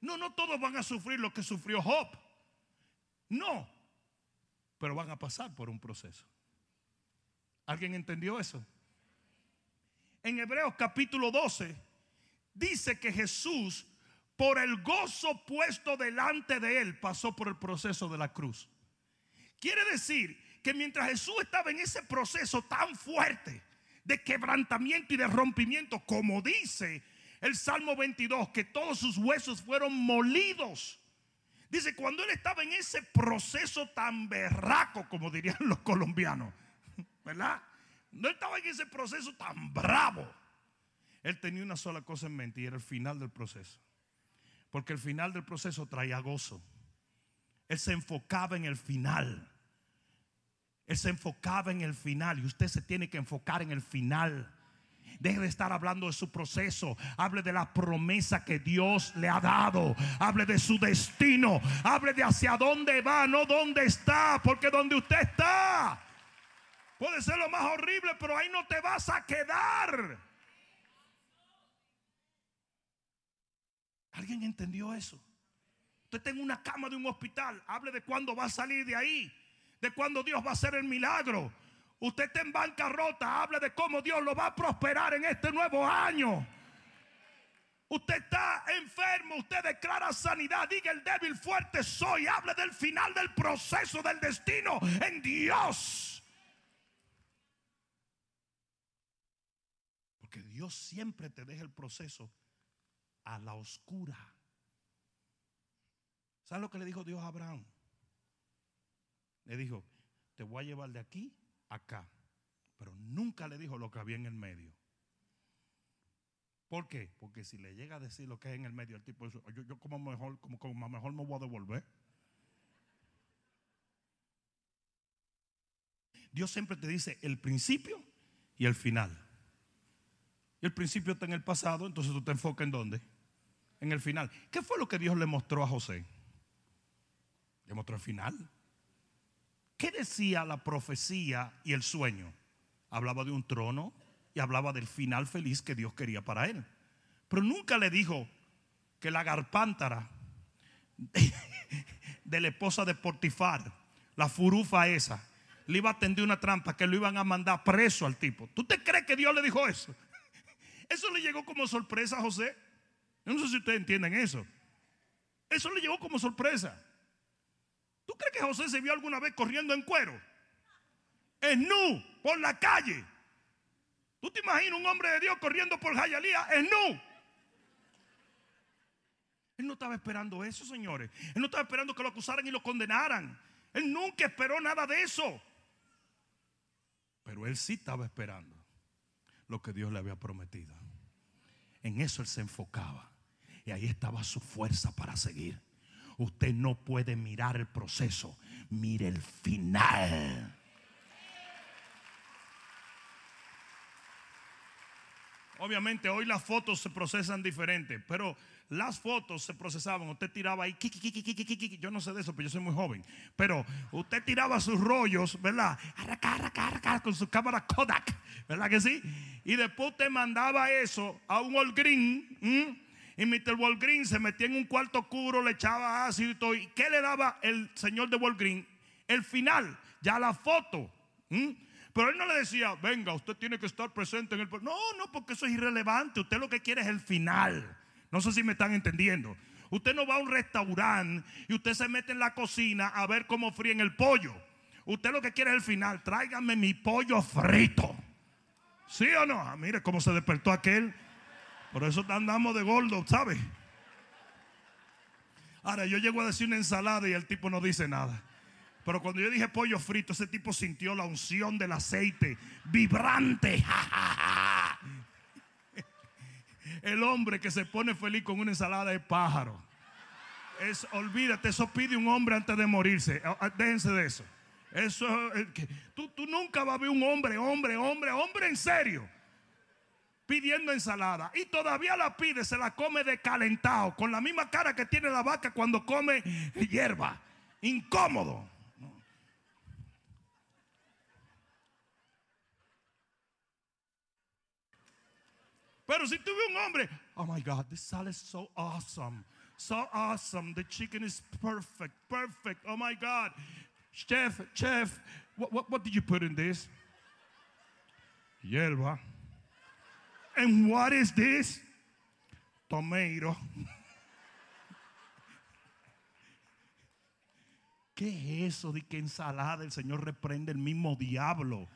No, no todos van a sufrir lo que sufrió Job. No, pero van a pasar por un proceso. ¿Alguien entendió eso? En Hebreos capítulo 12 dice que Jesús por el gozo puesto delante de él, pasó por el proceso de la cruz. Quiere decir que mientras Jesús estaba en ese proceso tan fuerte de quebrantamiento y de rompimiento, como dice el Salmo 22, que todos sus huesos fueron molidos. Dice, cuando él estaba en ese proceso tan berraco, como dirían los colombianos, ¿verdad? No estaba en ese proceso tan bravo. Él tenía una sola cosa en mente y era el final del proceso. Porque el final del proceso traía gozo. Él se enfocaba en el final. Él se enfocaba en el final y usted se tiene que enfocar en el final. Deje de estar hablando de su proceso. Hable de la promesa que Dios le ha dado. Hable de su destino. Hable de hacia dónde va, no dónde está. Porque donde usted está puede ser lo más horrible, pero ahí no te vas a quedar. ¿Alguien entendió eso? Usted tiene una cama de un hospital. Hable de cuándo va a salir de ahí. De cuándo Dios va a hacer el milagro. Usted está en bancarrota. Hable de cómo Dios lo va a prosperar en este nuevo año. Usted está enfermo, usted declara sanidad, diga el débil fuerte soy, hable del final del proceso del destino en Dios. Porque Dios siempre te deja el proceso a la oscura. ¿Sabes lo que le dijo Dios a Abraham? Le dijo, te voy a llevar de aquí a acá. Pero nunca le dijo lo que había en el medio. ¿Por qué? Porque si le llega a decir lo que hay en el medio, el tipo, yo, yo como mejor, como, como mejor me voy a devolver. Dios siempre te dice el principio y el final. El principio está en el pasado, entonces tú te enfocas en dónde? En el final. ¿Qué fue lo que Dios le mostró a José? Le mostró el final. ¿Qué decía la profecía y el sueño? Hablaba de un trono y hablaba del final feliz que Dios quería para él. Pero nunca le dijo que la garpántara de la esposa de Portifar, la furufa esa, le iba a tender una trampa que lo iban a mandar preso al tipo. ¿Tú te crees que Dios le dijo eso? Eso le llegó como sorpresa a José. Yo no sé si ustedes entienden eso. Eso le llegó como sorpresa. ¿Tú crees que José se vio alguna vez corriendo en cuero? En nu, por la calle. ¿Tú te imaginas un hombre de Dios corriendo por Jayalía en nu? Él no estaba esperando eso, señores. Él no estaba esperando que lo acusaran y lo condenaran. Él nunca esperó nada de eso. Pero él sí estaba esperando lo que Dios le había prometido. En eso él se enfocaba. Y ahí estaba su fuerza para seguir. Usted no puede mirar el proceso, mire el final. Obviamente hoy las fotos se procesan diferente, pero las fotos se procesaban. Usted tiraba ahí, yo no sé de eso, pero yo soy muy joven. Pero usted tiraba sus rollos, ¿verdad? Con su cámara Kodak, ¿verdad que sí? Y después usted mandaba eso a un Walgreen. Y Mr. Walgreen se metía en un cuarto oscuro, le echaba ácido y todo. ¿Y qué le daba el señor de Walgreen? El final, ya la foto. Pero él no le decía, venga, usted tiene que estar presente en el... No, no, porque eso es irrelevante. Usted lo que quiere es el final. No sé si me están entendiendo. Usted no va a un restaurante y usted se mete en la cocina a ver cómo fríen el pollo. Usted lo que quiere es el final. Tráigame mi pollo frito. ¿Sí o no? Ah, mire cómo se despertó aquel. Por eso andamos de gordo, ¿sabe? Ahora yo llego a decir una ensalada y el tipo no dice nada. Pero cuando yo dije pollo frito, ese tipo sintió la unción del aceite vibrante. El hombre que se pone feliz con una ensalada de pájaro. Es, olvídate, eso pide un hombre antes de morirse. Ah, ah, déjense de eso. Eso, tú, tú nunca vas a ver un hombre, hombre, hombre, hombre en serio pidiendo ensalada y todavía la pide, se la come de calentado, con la misma cara que tiene la vaca cuando come hierba. Incómodo. Pero si tuve un hombre, oh my God, this salad is so awesome. So awesome. The chicken is perfect, perfect. Oh my God. Chef, chef, what, what, what did you put in this? Hierba. And what is this? Tomato. ¿Qué es eso de que ensalada el Señor reprende el mismo diablo?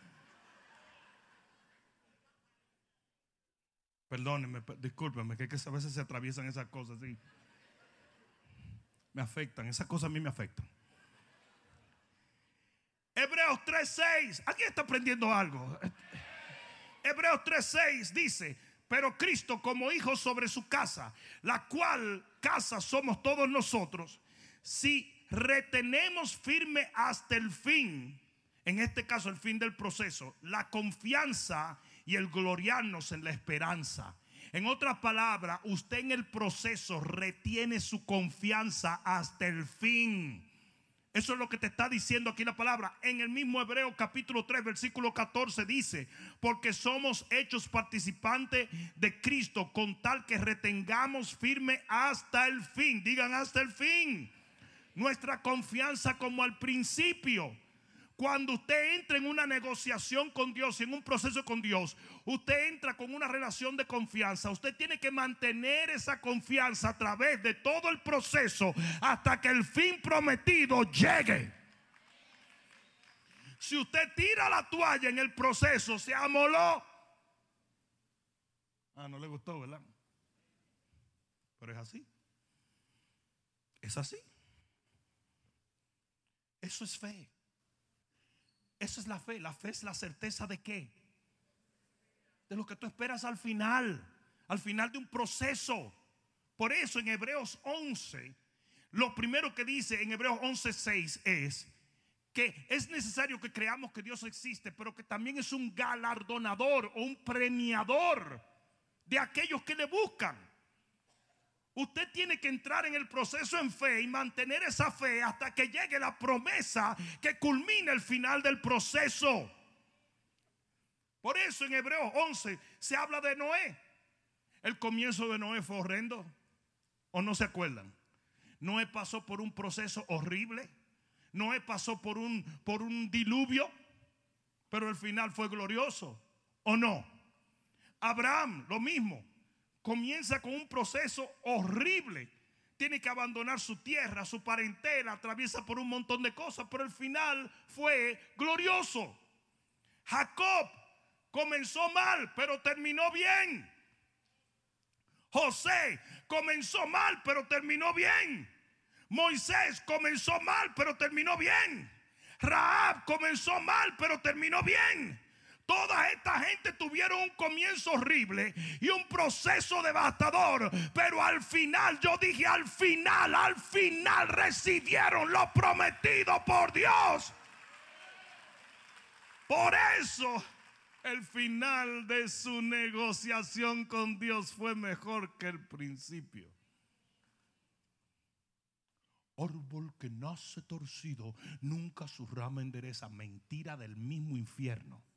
Perdónenme, per- discúlpenme, que, a veces se atraviesan esas cosas, sí. Me afectan, esas cosas a mí me afectan. Hebreos 3:6, ¿alguien está aprendiendo algo? Hebreos 3:6 dice, pero Cristo como hijo sobre su casa, la cual casa somos todos nosotros, si retenemos firme hasta el fin, en este caso el fin del proceso, la confianza y el gloriarnos en la esperanza. En otras palabras, usted en el proceso retiene su confianza hasta el fin. Eso es lo que te está diciendo aquí la palabra. En el mismo Hebreo capítulo 3, versículo 14 dice, porque somos hechos participantes de Cristo con tal que retengamos firme hasta el fin. Digan hasta el fin. Nuestra confianza como al principio. Cuando usted entra en una negociación con Dios y en un proceso con Dios, usted entra con una relación de confianza. Usted tiene que mantener esa confianza a través de todo el proceso hasta que el fin prometido llegue. Si usted tira la toalla en el proceso, se amoló. Ah, no le gustó, ¿verdad? Pero es así. Es así. Eso es fe. Eso es la fe. La fe es la certeza de qué? De lo que tú esperas al final. Al final de un proceso. Por eso en Hebreos 11, lo primero que dice en Hebreos 11:6 es que es necesario que creamos que Dios existe, pero que también es un galardonador o un premiador de aquellos que le buscan. Usted tiene que entrar en el proceso en fe y mantener esa fe hasta que llegue la promesa que culmine el final del proceso. Por eso en Hebreos 11 se habla de Noé. El comienzo de Noé fue horrendo. ¿O no se acuerdan? Noé pasó por un proceso horrible. Noé pasó por un, por un diluvio. Pero el final fue glorioso. ¿O no? Abraham, lo mismo comienza con un proceso horrible. Tiene que abandonar su tierra, su parentela, atraviesa por un montón de cosas, pero el final fue glorioso. Jacob comenzó mal, pero terminó bien. José comenzó mal, pero terminó bien. Moisés comenzó mal, pero terminó bien. Raab comenzó mal, pero terminó bien. Toda esta gente tuvieron un comienzo horrible y un proceso devastador. Pero al final, yo dije al final, al final recibieron lo prometido por Dios. Por eso el final de su negociación con Dios fue mejor que el principio. Árbol que nace torcido, nunca su rama endereza. Mentira del mismo infierno.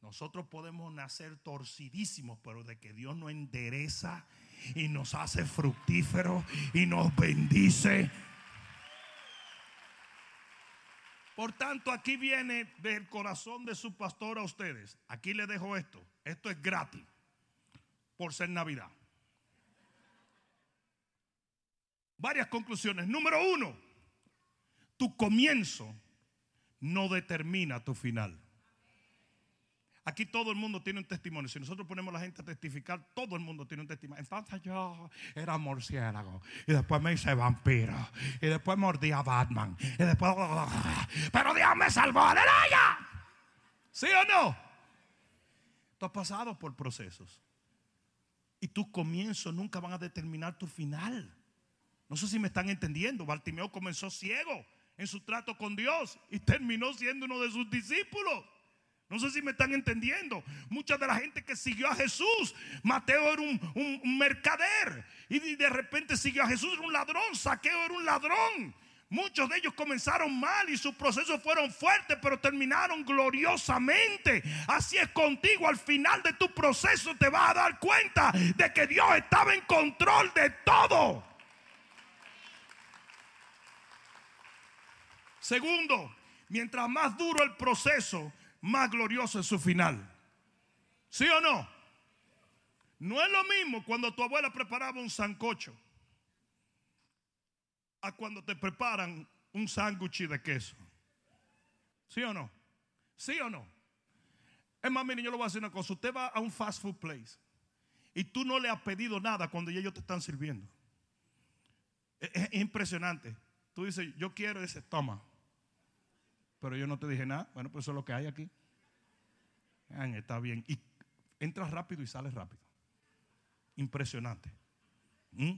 Nosotros podemos nacer torcidísimos, pero de que Dios nos endereza y nos hace fructíferos y nos bendice. Por tanto, aquí viene del corazón de su pastor a ustedes. Aquí le dejo esto. Esto es gratis por ser Navidad. Varias conclusiones. Número uno, tu comienzo no determina tu final. Aquí todo el mundo tiene un testimonio. Si nosotros ponemos la gente a testificar, todo el mundo tiene un testimonio. Entonces yo era murciélago. Y después me hice vampiro. Y después mordí a Batman. Y después. Pero Dios me salvó. ¡Aleluya! ¿Sí o no? Tú has pasado por procesos. Y tus comienzos nunca van a determinar tu final. No sé si me están entendiendo. Bartimeo comenzó ciego en su trato con Dios y terminó siendo uno de sus discípulos. No sé si me están entendiendo. Mucha de la gente que siguió a Jesús, Mateo era un, un- mercader y de repente siguió a Jesús, era un ladrón, Saqueo era un ladrón. Muchos de ellos comenzaron mal y sus procesos fueron fuertes, pero terminaron gloriosamente. Así es contigo, al final de tu proceso te vas a dar cuenta de que Dios estaba en control de todo. Segundo, mientras más duro el proceso, más glorioso es su final. ¿Sí o no? No es lo mismo cuando tu abuela preparaba un sancocho a cuando te preparan un sándwich de queso. ¿Sí o no? ¿Sí o no? Es más, miren, yo le voy a decir una cosa. Usted va a un fast food place y tú no le has pedido nada cuando ellos te están sirviendo. Es, impresionante. Tú dices, yo quiero ese, toma. Pero yo no te dije nada. Bueno, pues eso es lo que hay aquí. Está bien. Y entras rápido y sales rápido. Impresionante. ¿Mm?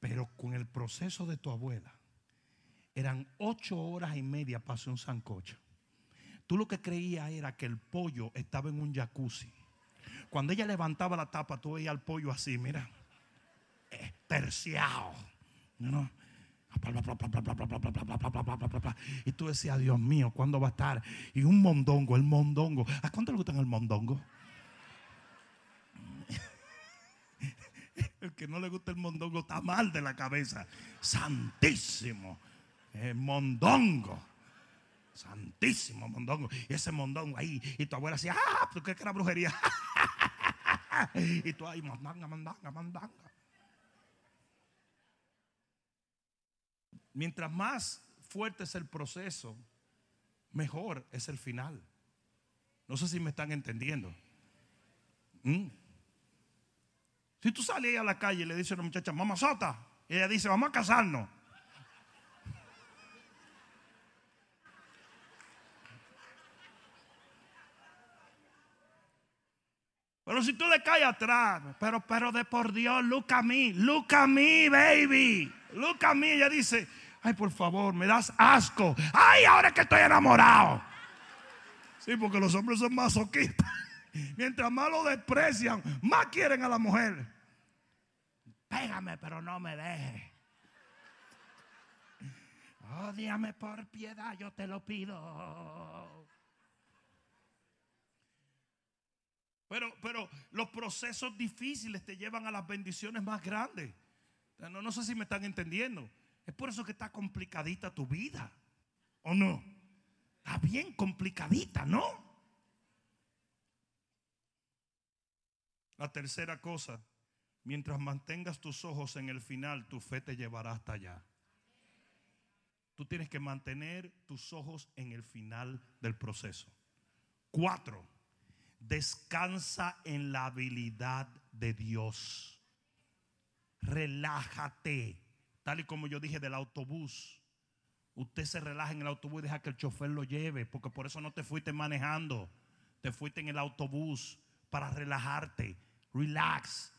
Pero con el proceso de tu abuela, eran ocho horas y media para hacer un sancocho. Tú lo que creías era que el pollo estaba en un jacuzzi. Cuando ella levantaba la tapa, tú veías al pollo así, mira, terciado. ¿no? Y tú decías, Dios mío, ¿cuándo va a estar? Y un mondongo, el mondongo. ¿A cuánto le gustan el mondongo? El que no le gusta el mondongo está mal de la cabeza. Santísimo. El mondongo. Santísimo mondongo. Y ese mondongo ahí. Y tu abuela decía, ah, ¿tú crees que era brujería? y tú ahí, mandanga, mandanga, mandanga. Mientras más fuerte es el proceso, mejor es el final. No sé si me están entendiendo. ¿Mm? Si tú sales a la calle y le dices a una muchacha, mamá sota, y ella dice, vamos a casarnos. Pero si tú le caes atrás, pero, pero de por Dios, look a me, look a me, baby, look a me. Ella dice, ay, por favor, me das asco. Ay, ahora que estoy enamorado. Sí, porque los hombres son masoquistas. Mientras más lo desprecian, más quieren a la mujer. Pégame, pero no me deje. Odiame por piedad, yo te lo pido. Pero, pero los procesos difíciles te llevan a las bendiciones más grandes. No, no sé si me están entendiendo. Es por eso que está complicadita tu vida. ¿O no? Está bien complicadita, ¿no? La tercera cosa, mientras mantengas tus ojos en el final, tu fe te llevará hasta allá. Tú tienes que mantener tus ojos en el final del proceso. Cuatro, Descansa en la habilidad de Dios. Relájate. Tal y como yo dije del autobús. Usted se relaja en el autobús y deja que el chofer lo lleve. Porque por eso no te fuiste manejando. Te fuiste en el autobús para relajarte. Relax.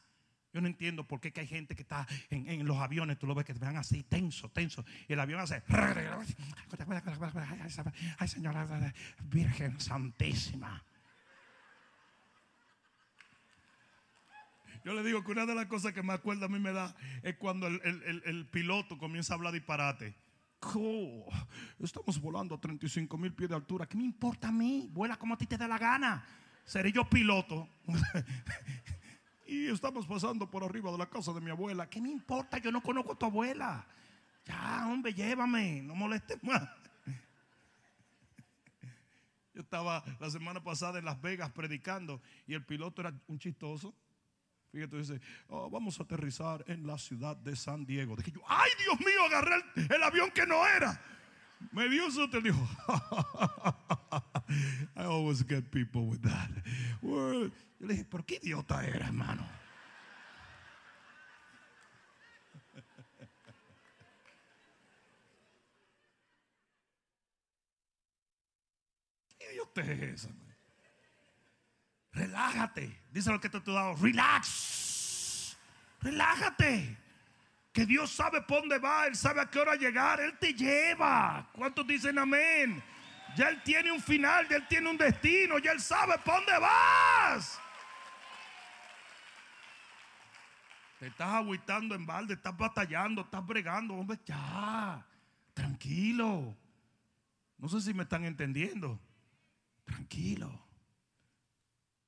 Yo no entiendo por qué hay gente que está en, los aviones, tú lo ves que te vean así, tenso, tenso. Y el avión hace. Ay, señora Virgen Santísima. Yo le digo que una de las cosas que me acuerdo a mí me da es cuando el, piloto comienza a hablar disparate. estamos volando a 35 mil pies de altura. ¿Qué me importa a mí? Vuela como a ti te da la gana. Seré yo piloto. y estamos pasando por arriba de la casa de mi abuela. ¿Qué me importa? Yo no conozco a tu abuela. Ya, hombre, llévame. No molestes más. Yo estaba la semana pasada en Las Vegas predicando y el piloto era un chistoso. Fíjate, dice, oh, vamos a aterrizar en la ciudad de San Diego. Dije yo, ay Dios mío, agarré el, avión que no era. Me dio eso, te dijo. I always get people with that. Yo le dije, ¿por qué idiota era, hermano? ¿Qué idiota es esa? Relájate. Dice lo que te he dado. Relax. Relájate. Que Dios sabe por dónde va. Él sabe a qué hora llegar. Él te lleva. ¿Cuántos dicen amén? Ya Él tiene un final. Ya Él tiene un destino. Ya Él sabe por dónde vas. Te estás agüitando en balde. Estás batallando. Estás bregando. Hombre, ya. Tranquilo. No sé si me están entendiendo. Tranquilo.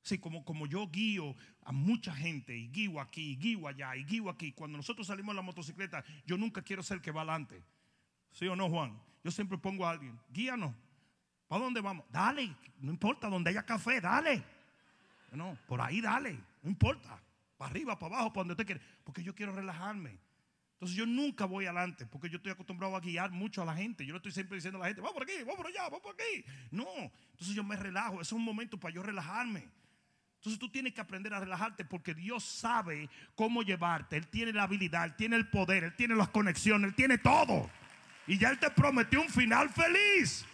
Sí, como, como yo guío a mucha gente y guío aquí, y guío allá y guío aquí. Cuando nosotros salimos en la motocicleta, yo nunca quiero ser el que va adelante. ¿Sí o no, Juan? Yo siempre pongo a alguien, guíanos. ¿Para dónde vamos? Dale, no importa, donde haya café, dale. No, por ahí dale, no importa. Para arriba, para abajo, para donde usted quiere. Porque yo quiero relajarme. Entonces yo nunca voy adelante porque yo estoy acostumbrado a guiar mucho a la gente. Yo no estoy siempre diciendo a la gente, vamos por aquí, vamos por allá, vamos por aquí. No, entonces yo me relajo. Es un momento para yo relajarme. Entonces tú tienes que aprender a relajarte porque Dios sabe cómo llevarte. Él tiene la habilidad, Él tiene el poder, Él tiene las conexiones, Él tiene todo. Y ya Él te prometió un final feliz.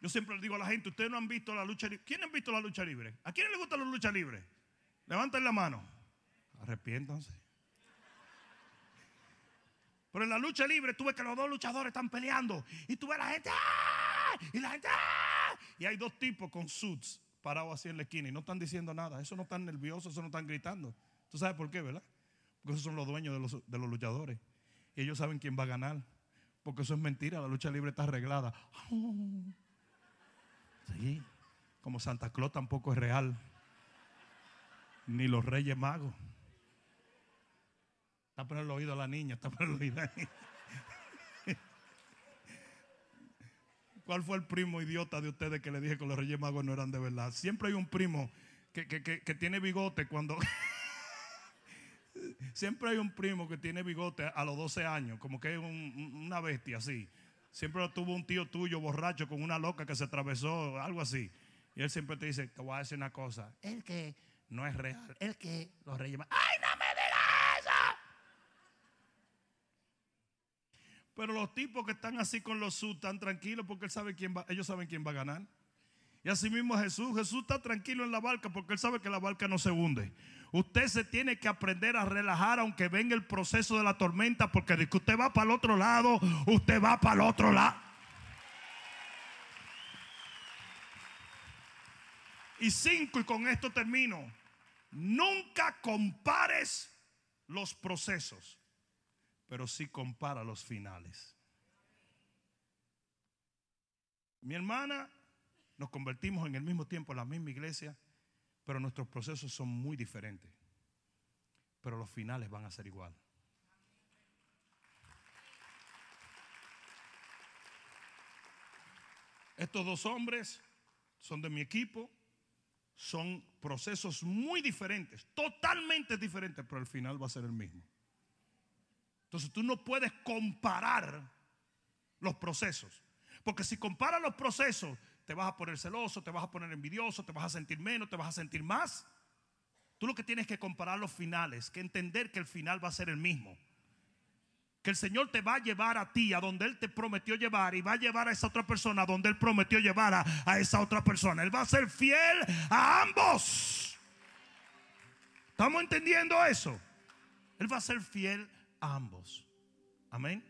Yo siempre le digo a la gente, ustedes no han visto la lucha libre. ¿Quién han visto la lucha libre? ¿A quién le gusta la lucha libre? Levanten la mano. Arrepiéntanse. Pero en la lucha libre tú ves que los dos luchadores están peleando. Y tú ves a la gente. ¡ah! Y la gente. ¡ah! Y hay dos tipos con suits parados así en la esquina. Y no están diciendo nada. Eso no están nerviosos, eso no están gritando. ¿Tú sabes por qué, verdad? Porque esos son los dueños de los, de los luchadores. Y ellos saben quién va a ganar. Porque eso es mentira. La lucha libre está arreglada. Sí. Como Santa Claus tampoco es real. Ni los Reyes Magos. Está por el oído a la niña, está por el oído a la niña. ¿Cuál fue el primo idiota de ustedes que le dije que los Reyes Magos no eran de verdad? Siempre hay un primo que, que, que, que tiene bigote cuando... Siempre hay un primo que tiene bigote a los 12 años, como que es un- una bestia así. Siempre tuvo un tío tuyo borracho con una loca que se atravesó, algo así. Y él siempre te dice, te voy a decir una cosa, el que no es real, el que los reyes... ma- ¡Ay, no me digas eso! Pero los tipos que están así con los sus están tranquilos porque él sabe quién va, ellos saben quién va a ganar. Y así mismo Jesús, Jesús está tranquilo en la barca porque él sabe que la barca no se hunde. Usted se tiene que aprender a relajar aunque venga el proceso de la tormenta porque de que usted va para el otro lado, usted va para el otro lado. Y cinco, y con esto termino. Nunca compares los procesos, pero sí compara los finales. Mi hermana, nos convertimos en el mismo tiempo en la misma iglesia, pero nuestros procesos son muy diferentes. Pero los finales van a ser igual. Estos dos hombres son de mi equipo, son procesos muy diferentes, totalmente diferentes, pero el final va a ser el mismo. Entonces tú no puedes comparar los procesos, porque si comparas los procesos, te vas a poner celoso, te vas a poner envidioso, te vas a sentir menos, te vas a sentir más. Tú lo que tienes que comparar los finales, que entender que el final va a ser el mismo. Que el Señor te va a llevar a ti a donde Él te prometió llevar y va a llevar a esa otra persona a donde Él prometió llevar a, esa otra persona. Él va a ser fiel a ambos. ¿Estamos entendiendo eso? Él va a ser fiel a ambos. Amén.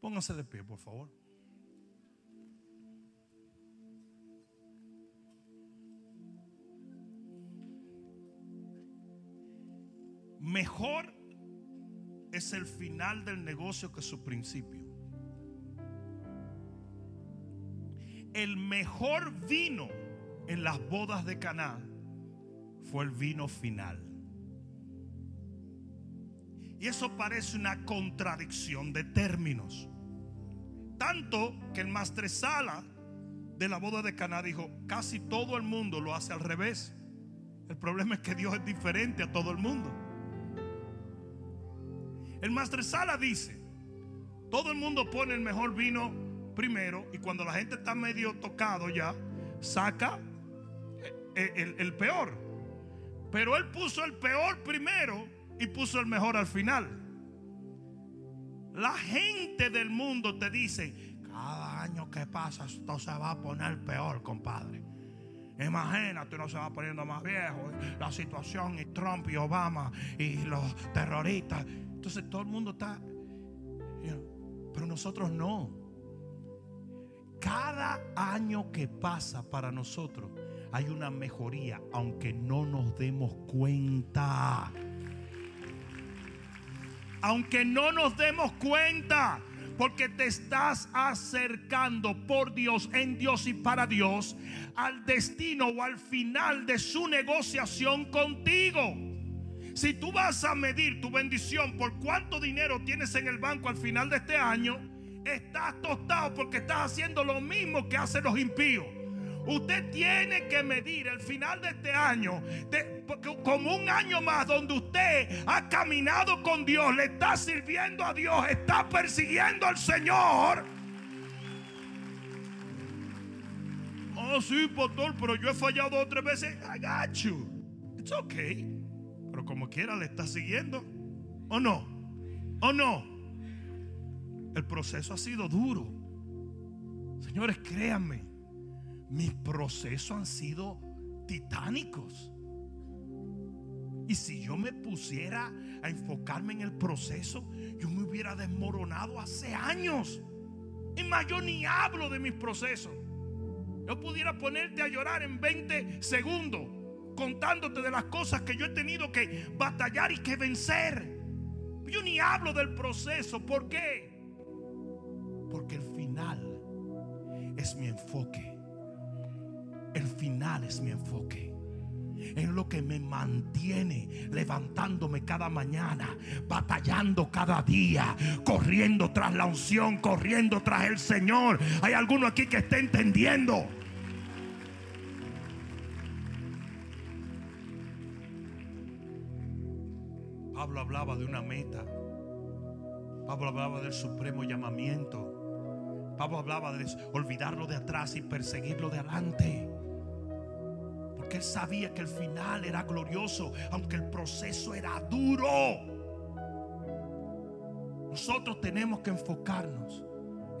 Pónganse de pie, por favor. Mejor es el final del negocio que su principio. El mejor vino en las bodas de Caná fue el vino final. Y eso parece una contradicción de términos. Tanto que el maestresala de la boda de Caná dijo, casi todo el mundo lo hace al revés. El problema es que Dios es diferente a todo el mundo. El maestresala dice, todo el mundo pone el mejor vino primero y cuando la gente está medio tocado ya, saca el- el peor. Pero él puso el peor primero y puso el mejor al final. La gente del mundo te dice, cada año que pasa esto se va a poner peor, compadre. Imagínate, no se va poniendo más viejo. La situación y Trump y Obama y los terroristas. Entonces todo el mundo está... pero nosotros no. Cada año que pasa para nosotros hay una mejoría, aunque no nos demos cuenta. Aunque no nos demos cuenta. Porque te estás acercando por Dios, en Dios y para Dios al destino o al final de su negociación contigo. Si tú vas a medir tu bendición por cuánto dinero tienes en el banco al final de este año, estás tostado porque estás haciendo lo mismo que hacen los impíos. Usted tiene que medir el final de este año como un año más donde usted ha caminado con Dios, le está sirviendo a Dios, está persiguiendo al Señor. Oh, sí, pastor, pero yo he fallado dos o tres veces. I got you. It's okay. Pero como quiera le está siguiendo. ¿O no? ¿O no? El proceso ha sido duro. Señores, créanme. Mis procesos han sido titánicos. Y si yo me pusiera a enfocarme en el proceso, yo me hubiera desmoronado hace años. Y más, yo ni hablo de mis procesos. Yo pudiera ponerte a llorar en 20 segundos contándote de las cosas que yo he tenido que batallar y que vencer. Yo ni hablo del proceso. ¿Por qué? Porque el final es mi enfoque. El final es mi enfoque es lo que me mantiene levantándome cada mañana, batallando cada día, corriendo tras la unción, corriendo tras el Señor. Hay alguno aquí que está entendiendo. Pablo hablaba de una meta. Pablo hablaba del supremo llamamiento. Pablo hablaba de olvidarlo de atrás y perseguirlo de adelante él sabía que el final era glorioso, aunque el proceso era duro. Nosotros tenemos que enfocarnos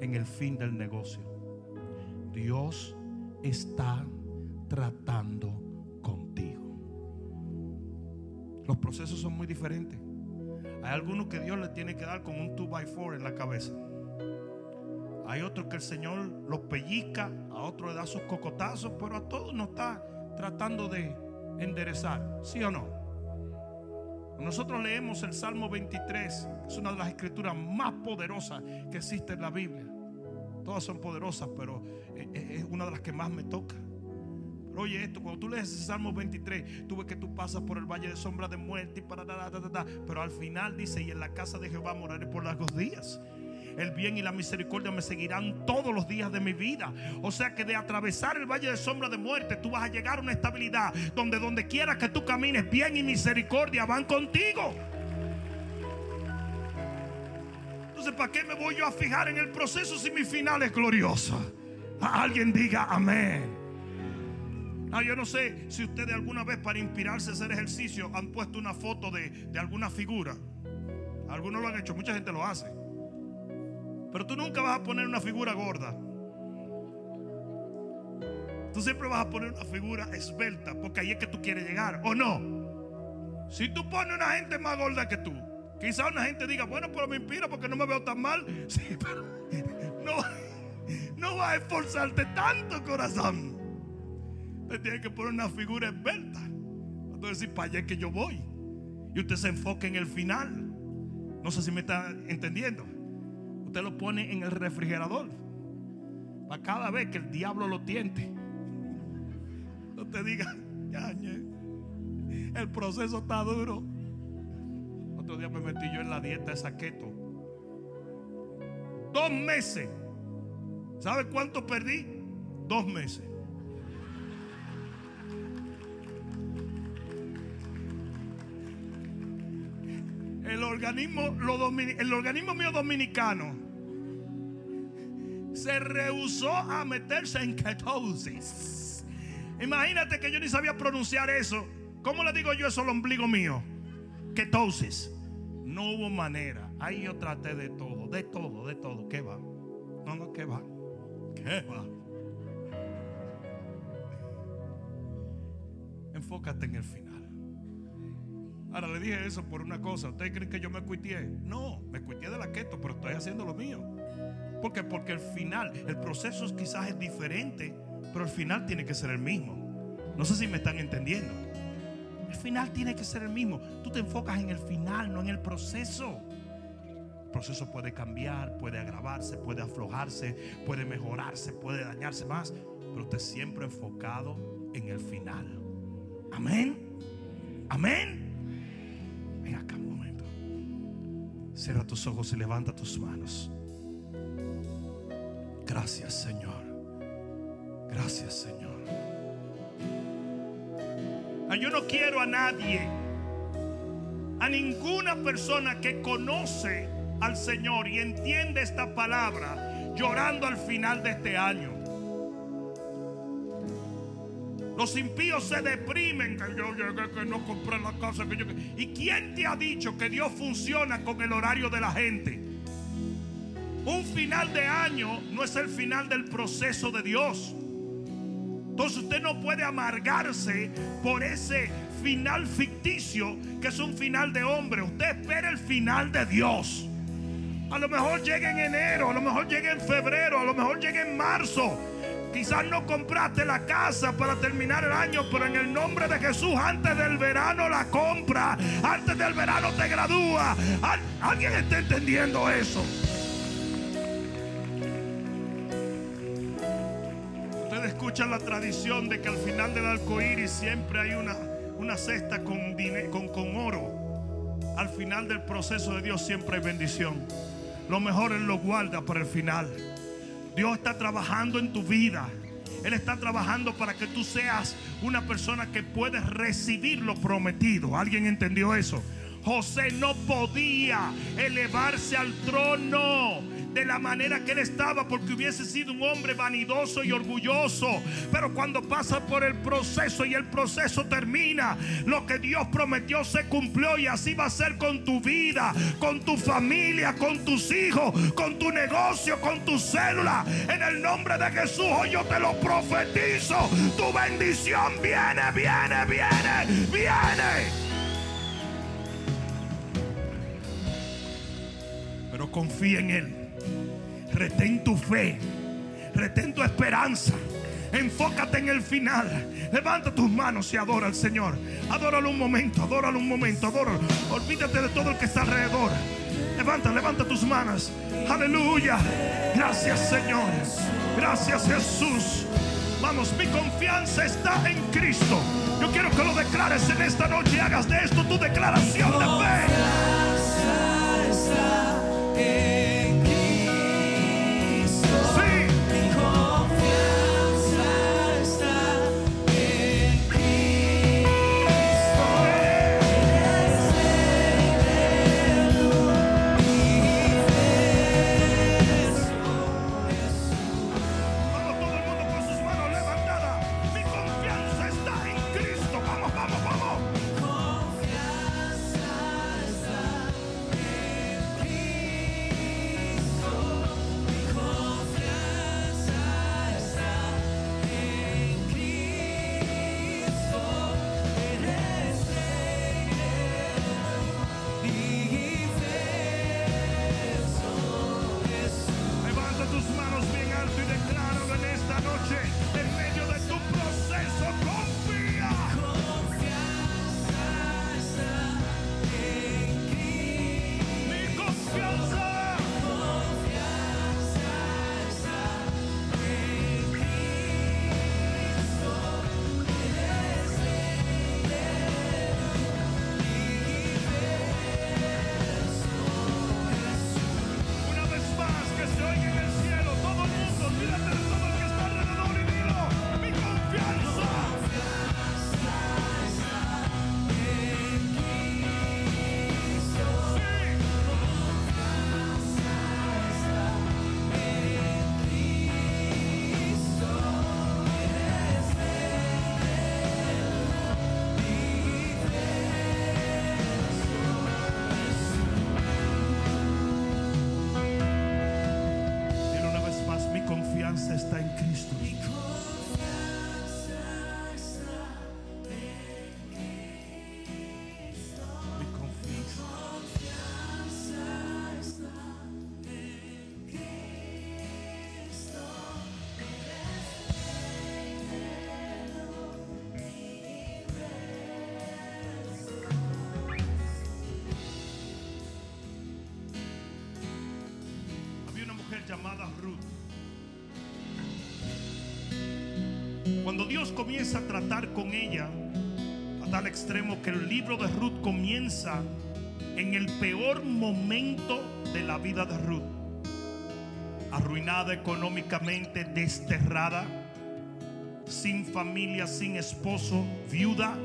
en el fin del negocio. Dios está tratando contigo. Los procesos son muy diferentes. Hay algunos que Dios le tiene que dar con un 2x4 en la cabeza. Hay otros que el Señor los pellizca, a otros le da sus cocotazos, pero a todos no está tratando de enderezar, ¿sí o no? Nosotros leemos el Salmo 23, es una de las escrituras más poderosas que existe en la Biblia. Todas son poderosas, pero es una de las que más me toca. Pero oye esto, cuando tú lees el Salmo 23, tú ves que tú pasas por el valle de sombra de muerte y para, pero al final dice, y en la casa de Jehová moraré por largos días el bien y la misericordia me seguirán todos los días de mi vida. O sea que de atravesar el valle de sombra de muerte, tú vas a llegar a una estabilidad donde donde quiera que tú camines, bien y misericordia van contigo. Entonces, ¿para qué me voy yo a fijar en el proceso si mi final es glorioso? Alguien diga amén. Ah, yo no sé si ustedes alguna vez para inspirarse a hacer ejercicio han puesto una foto de, de alguna figura. Algunos lo han hecho, mucha gente lo hace. Pero tú nunca vas a poner una figura gorda. Tú siempre vas a poner una figura esbelta porque ahí es que tú quieres llegar, ¿o no? Si tú pones una gente más gorda que tú, quizá una gente diga, bueno, pero me inspira porque no me veo tan mal. Sí, pero no, no vas a esforzarte tanto, corazón. Te tienes que poner una figura esbelta. Entonces, decir, para allá es que yo voy. Y usted se enfoque en el final. No sé si me está entendiendo usted lo pone en el refrigerador. Para cada vez que el diablo lo tiente. No te diga, el proceso está duro. Otro día me metí yo en la dieta de saqueto. Dos meses. ¿Sabe cuánto perdí? Dos meses. El organismo mío dominicano se rehusó a meterse en ketosis. Imagínate que yo ni sabía pronunciar eso. ¿Cómo le digo yo eso al ombligo mío? Ketosis. No hubo manera. Ahí yo traté de todo, de todo, de todo. ¿Qué va? No, no, ¿qué va? ¿Qué va? Enfócate en el final. Ahora le dije eso por una cosa. ¿Ustedes creen que yo me cuiteé? No, me cuiteé de la keto, pero estoy haciendo lo mío. ¿Por qué? Porque el final, el proceso quizás es diferente, pero el final tiene que ser el mismo. No sé si me están entendiendo. El final tiene que ser el mismo. Tú te enfocas en el final, no en el proceso. El proceso puede cambiar, puede agravarse, puede aflojarse, puede mejorarse, puede dañarse más, pero usted siempre enfocado en el final. Amén. Amén. Acá momento. Cierra tus ojos y levanta tus manos. Gracias Señor. Gracias Señor. Ah, yo no quiero a nadie, a ninguna persona que conoce al Señor y entiende esta palabra llorando al final de este año. Los impíos se deprimen que yo llegué, que no compré la casa que yo. ¿Y quién te ha dicho que Dios funciona con el horario de la gente? Un final de año no es el final del proceso de Dios. Entonces usted no puede amargarse por ese final ficticio que es un final de hombre. Usted espera el final de Dios. A lo mejor llega en enero, a lo mejor llega en febrero, a lo mejor llega en marzo. Quizás no compraste la casa para terminar el año, pero en el nombre de Jesús, antes del verano la compra, antes del verano te gradúa. ¿Alguien está entendiendo eso? Ustedes escuchan la tradición de que al final del arco iris siempre hay una, una cesta con, con, oro. Al final del proceso de Dios siempre hay bendición. Lo mejor Él lo guarda para el final. Dios está trabajando en tu vida. Él está trabajando para que tú seas una persona que puedes recibir lo prometido. ¿Alguien entendió eso? José no podía elevarse al trono de la manera que él estaba porque hubiese sido un hombre vanidoso y orgulloso. Pero cuando pasa por el proceso y el proceso termina, lo que Dios prometió se cumplió y así va a ser con tu vida, con tu familia, con tus hijos, con tu negocio, con tu célula. En el nombre de Jesús, hoy yo te lo profetizo. Tu bendición viene, viene, viene, viene. Pero confía en Él. Retén tu fe. Retén tu esperanza. Enfócate en el final. Levanta tus manos y adora al Señor. Adóralo un momento, adóralo un momento, adóralo. Olvídate de todo el que está alrededor. Levanta, levanta tus manos. Aleluya. Gracias Señor. Gracias Jesús. Vamos, mi confianza está en Cristo. Yo quiero que lo declares en esta noche y hagas de esto tu declaración de fe. Comienza a tratar con ella, a tal extremo que el libro de Ruth comienza en el peor momento de la vida de Ruth. Arruinada económicamente, desterrada, sin familia, sin esposo, viuda,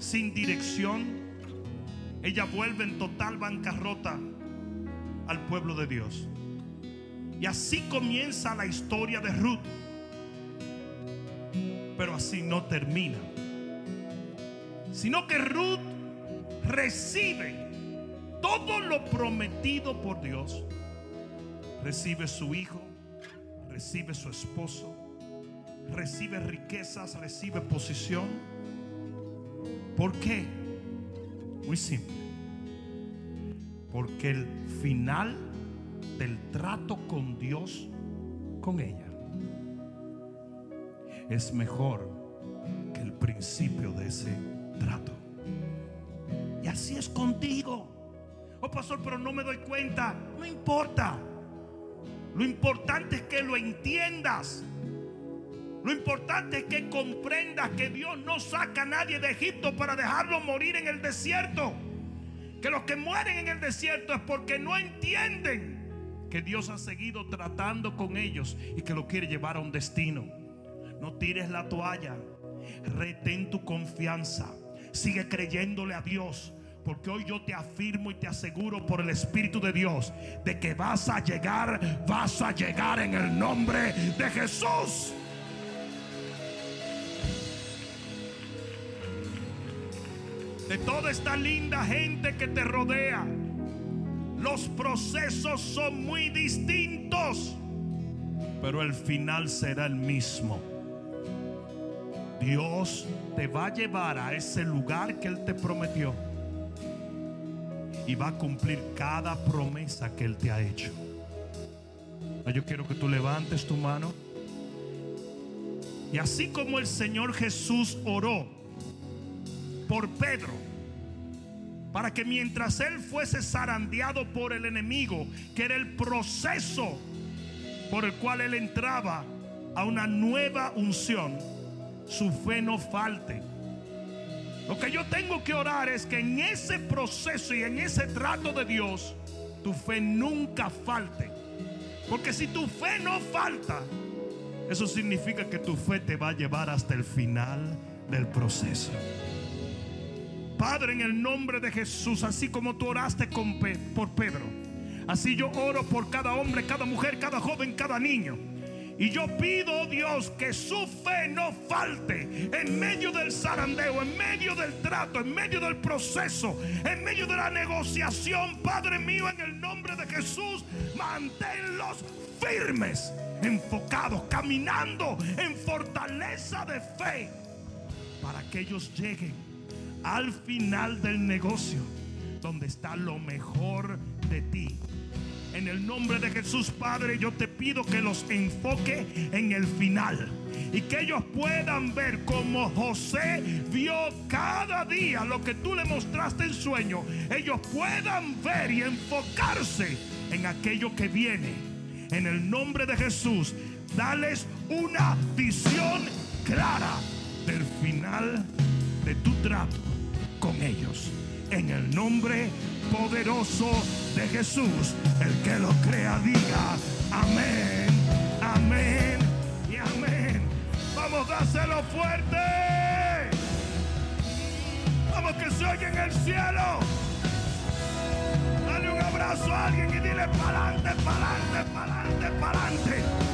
sin dirección. Ella vuelve en total bancarrota al pueblo de Dios. Y así comienza la historia de Ruth. Pero así no termina. Sino que Ruth recibe todo lo prometido por Dios. Recibe su hijo, recibe su esposo, recibe riquezas, recibe posición. ¿Por qué? Muy simple. Porque el final del trato con Dios, con ella, es mejor que el principio de ese trato. Y así es contigo. Oh, pastor, pero no me doy cuenta. No importa. Lo importante es que lo entiendas. Lo importante es que comprendas que Dios no saca a nadie de Egipto para dejarlo morir en el desierto. Que los que mueren en el desierto es porque no entienden que Dios ha seguido tratando con ellos y que lo quiere llevar a un destino. No tires la toalla. Retén tu confianza. Sigue creyéndole a Dios. Porque hoy yo te afirmo y te aseguro por el Espíritu de Dios de que vas a llegar, vas a llegar en el nombre de Jesús. De toda esta linda gente que te rodea, los procesos son muy distintos, pero el final será el mismo. Dios te va a llevar a ese lugar que Él te prometió y va a cumplir cada promesa que Él te ha hecho. Yo quiero que tú levantes tu mano. Y así como el Señor Jesús oró por Pedro, para que mientras él fuese zarandeado por el enemigo, que era el proceso por el cual él entraba a una nueva unción, su fe no falte. Lo que yo tengo que orar es que en ese proceso y en ese trato de Dios, tu fe nunca falte. Porque si tu fe no falta, eso significa que tu fe te va a llevar hasta el final del proceso. Padre, en el nombre de Jesús, así como tú oraste con por Pedro, así yo oro por cada hombre, cada mujer, cada joven, cada niño y yo pido, oh Dios, que su fe no falte en medio del zarandeo, en medio del trato, en medio del proceso, en medio de la negociación. Padre mío, en el nombre de Jesús, manténlos firmes, enfocados, caminando en fortaleza de fe, para que ellos lleguen al final del negocio, donde está lo mejor de ti en el nombre de Jesús, Padre, yo te pido que los enfoque en el final. Y que ellos puedan ver como José vio cada día lo que tú le mostraste en sueño. Ellos puedan ver y enfocarse en aquello que viene. En el nombre de Jesús, dales una visión clara del final de tu trato con ellos. En el nombre poderoso de Jesús. El que lo crea diga amén, amén y amén. Vamos a hacerlo fuerte. Vamos que se oye en el cielo. Dale un abrazo a alguien y dile pa'lante, pa'lante, pa'lante, pa'lante.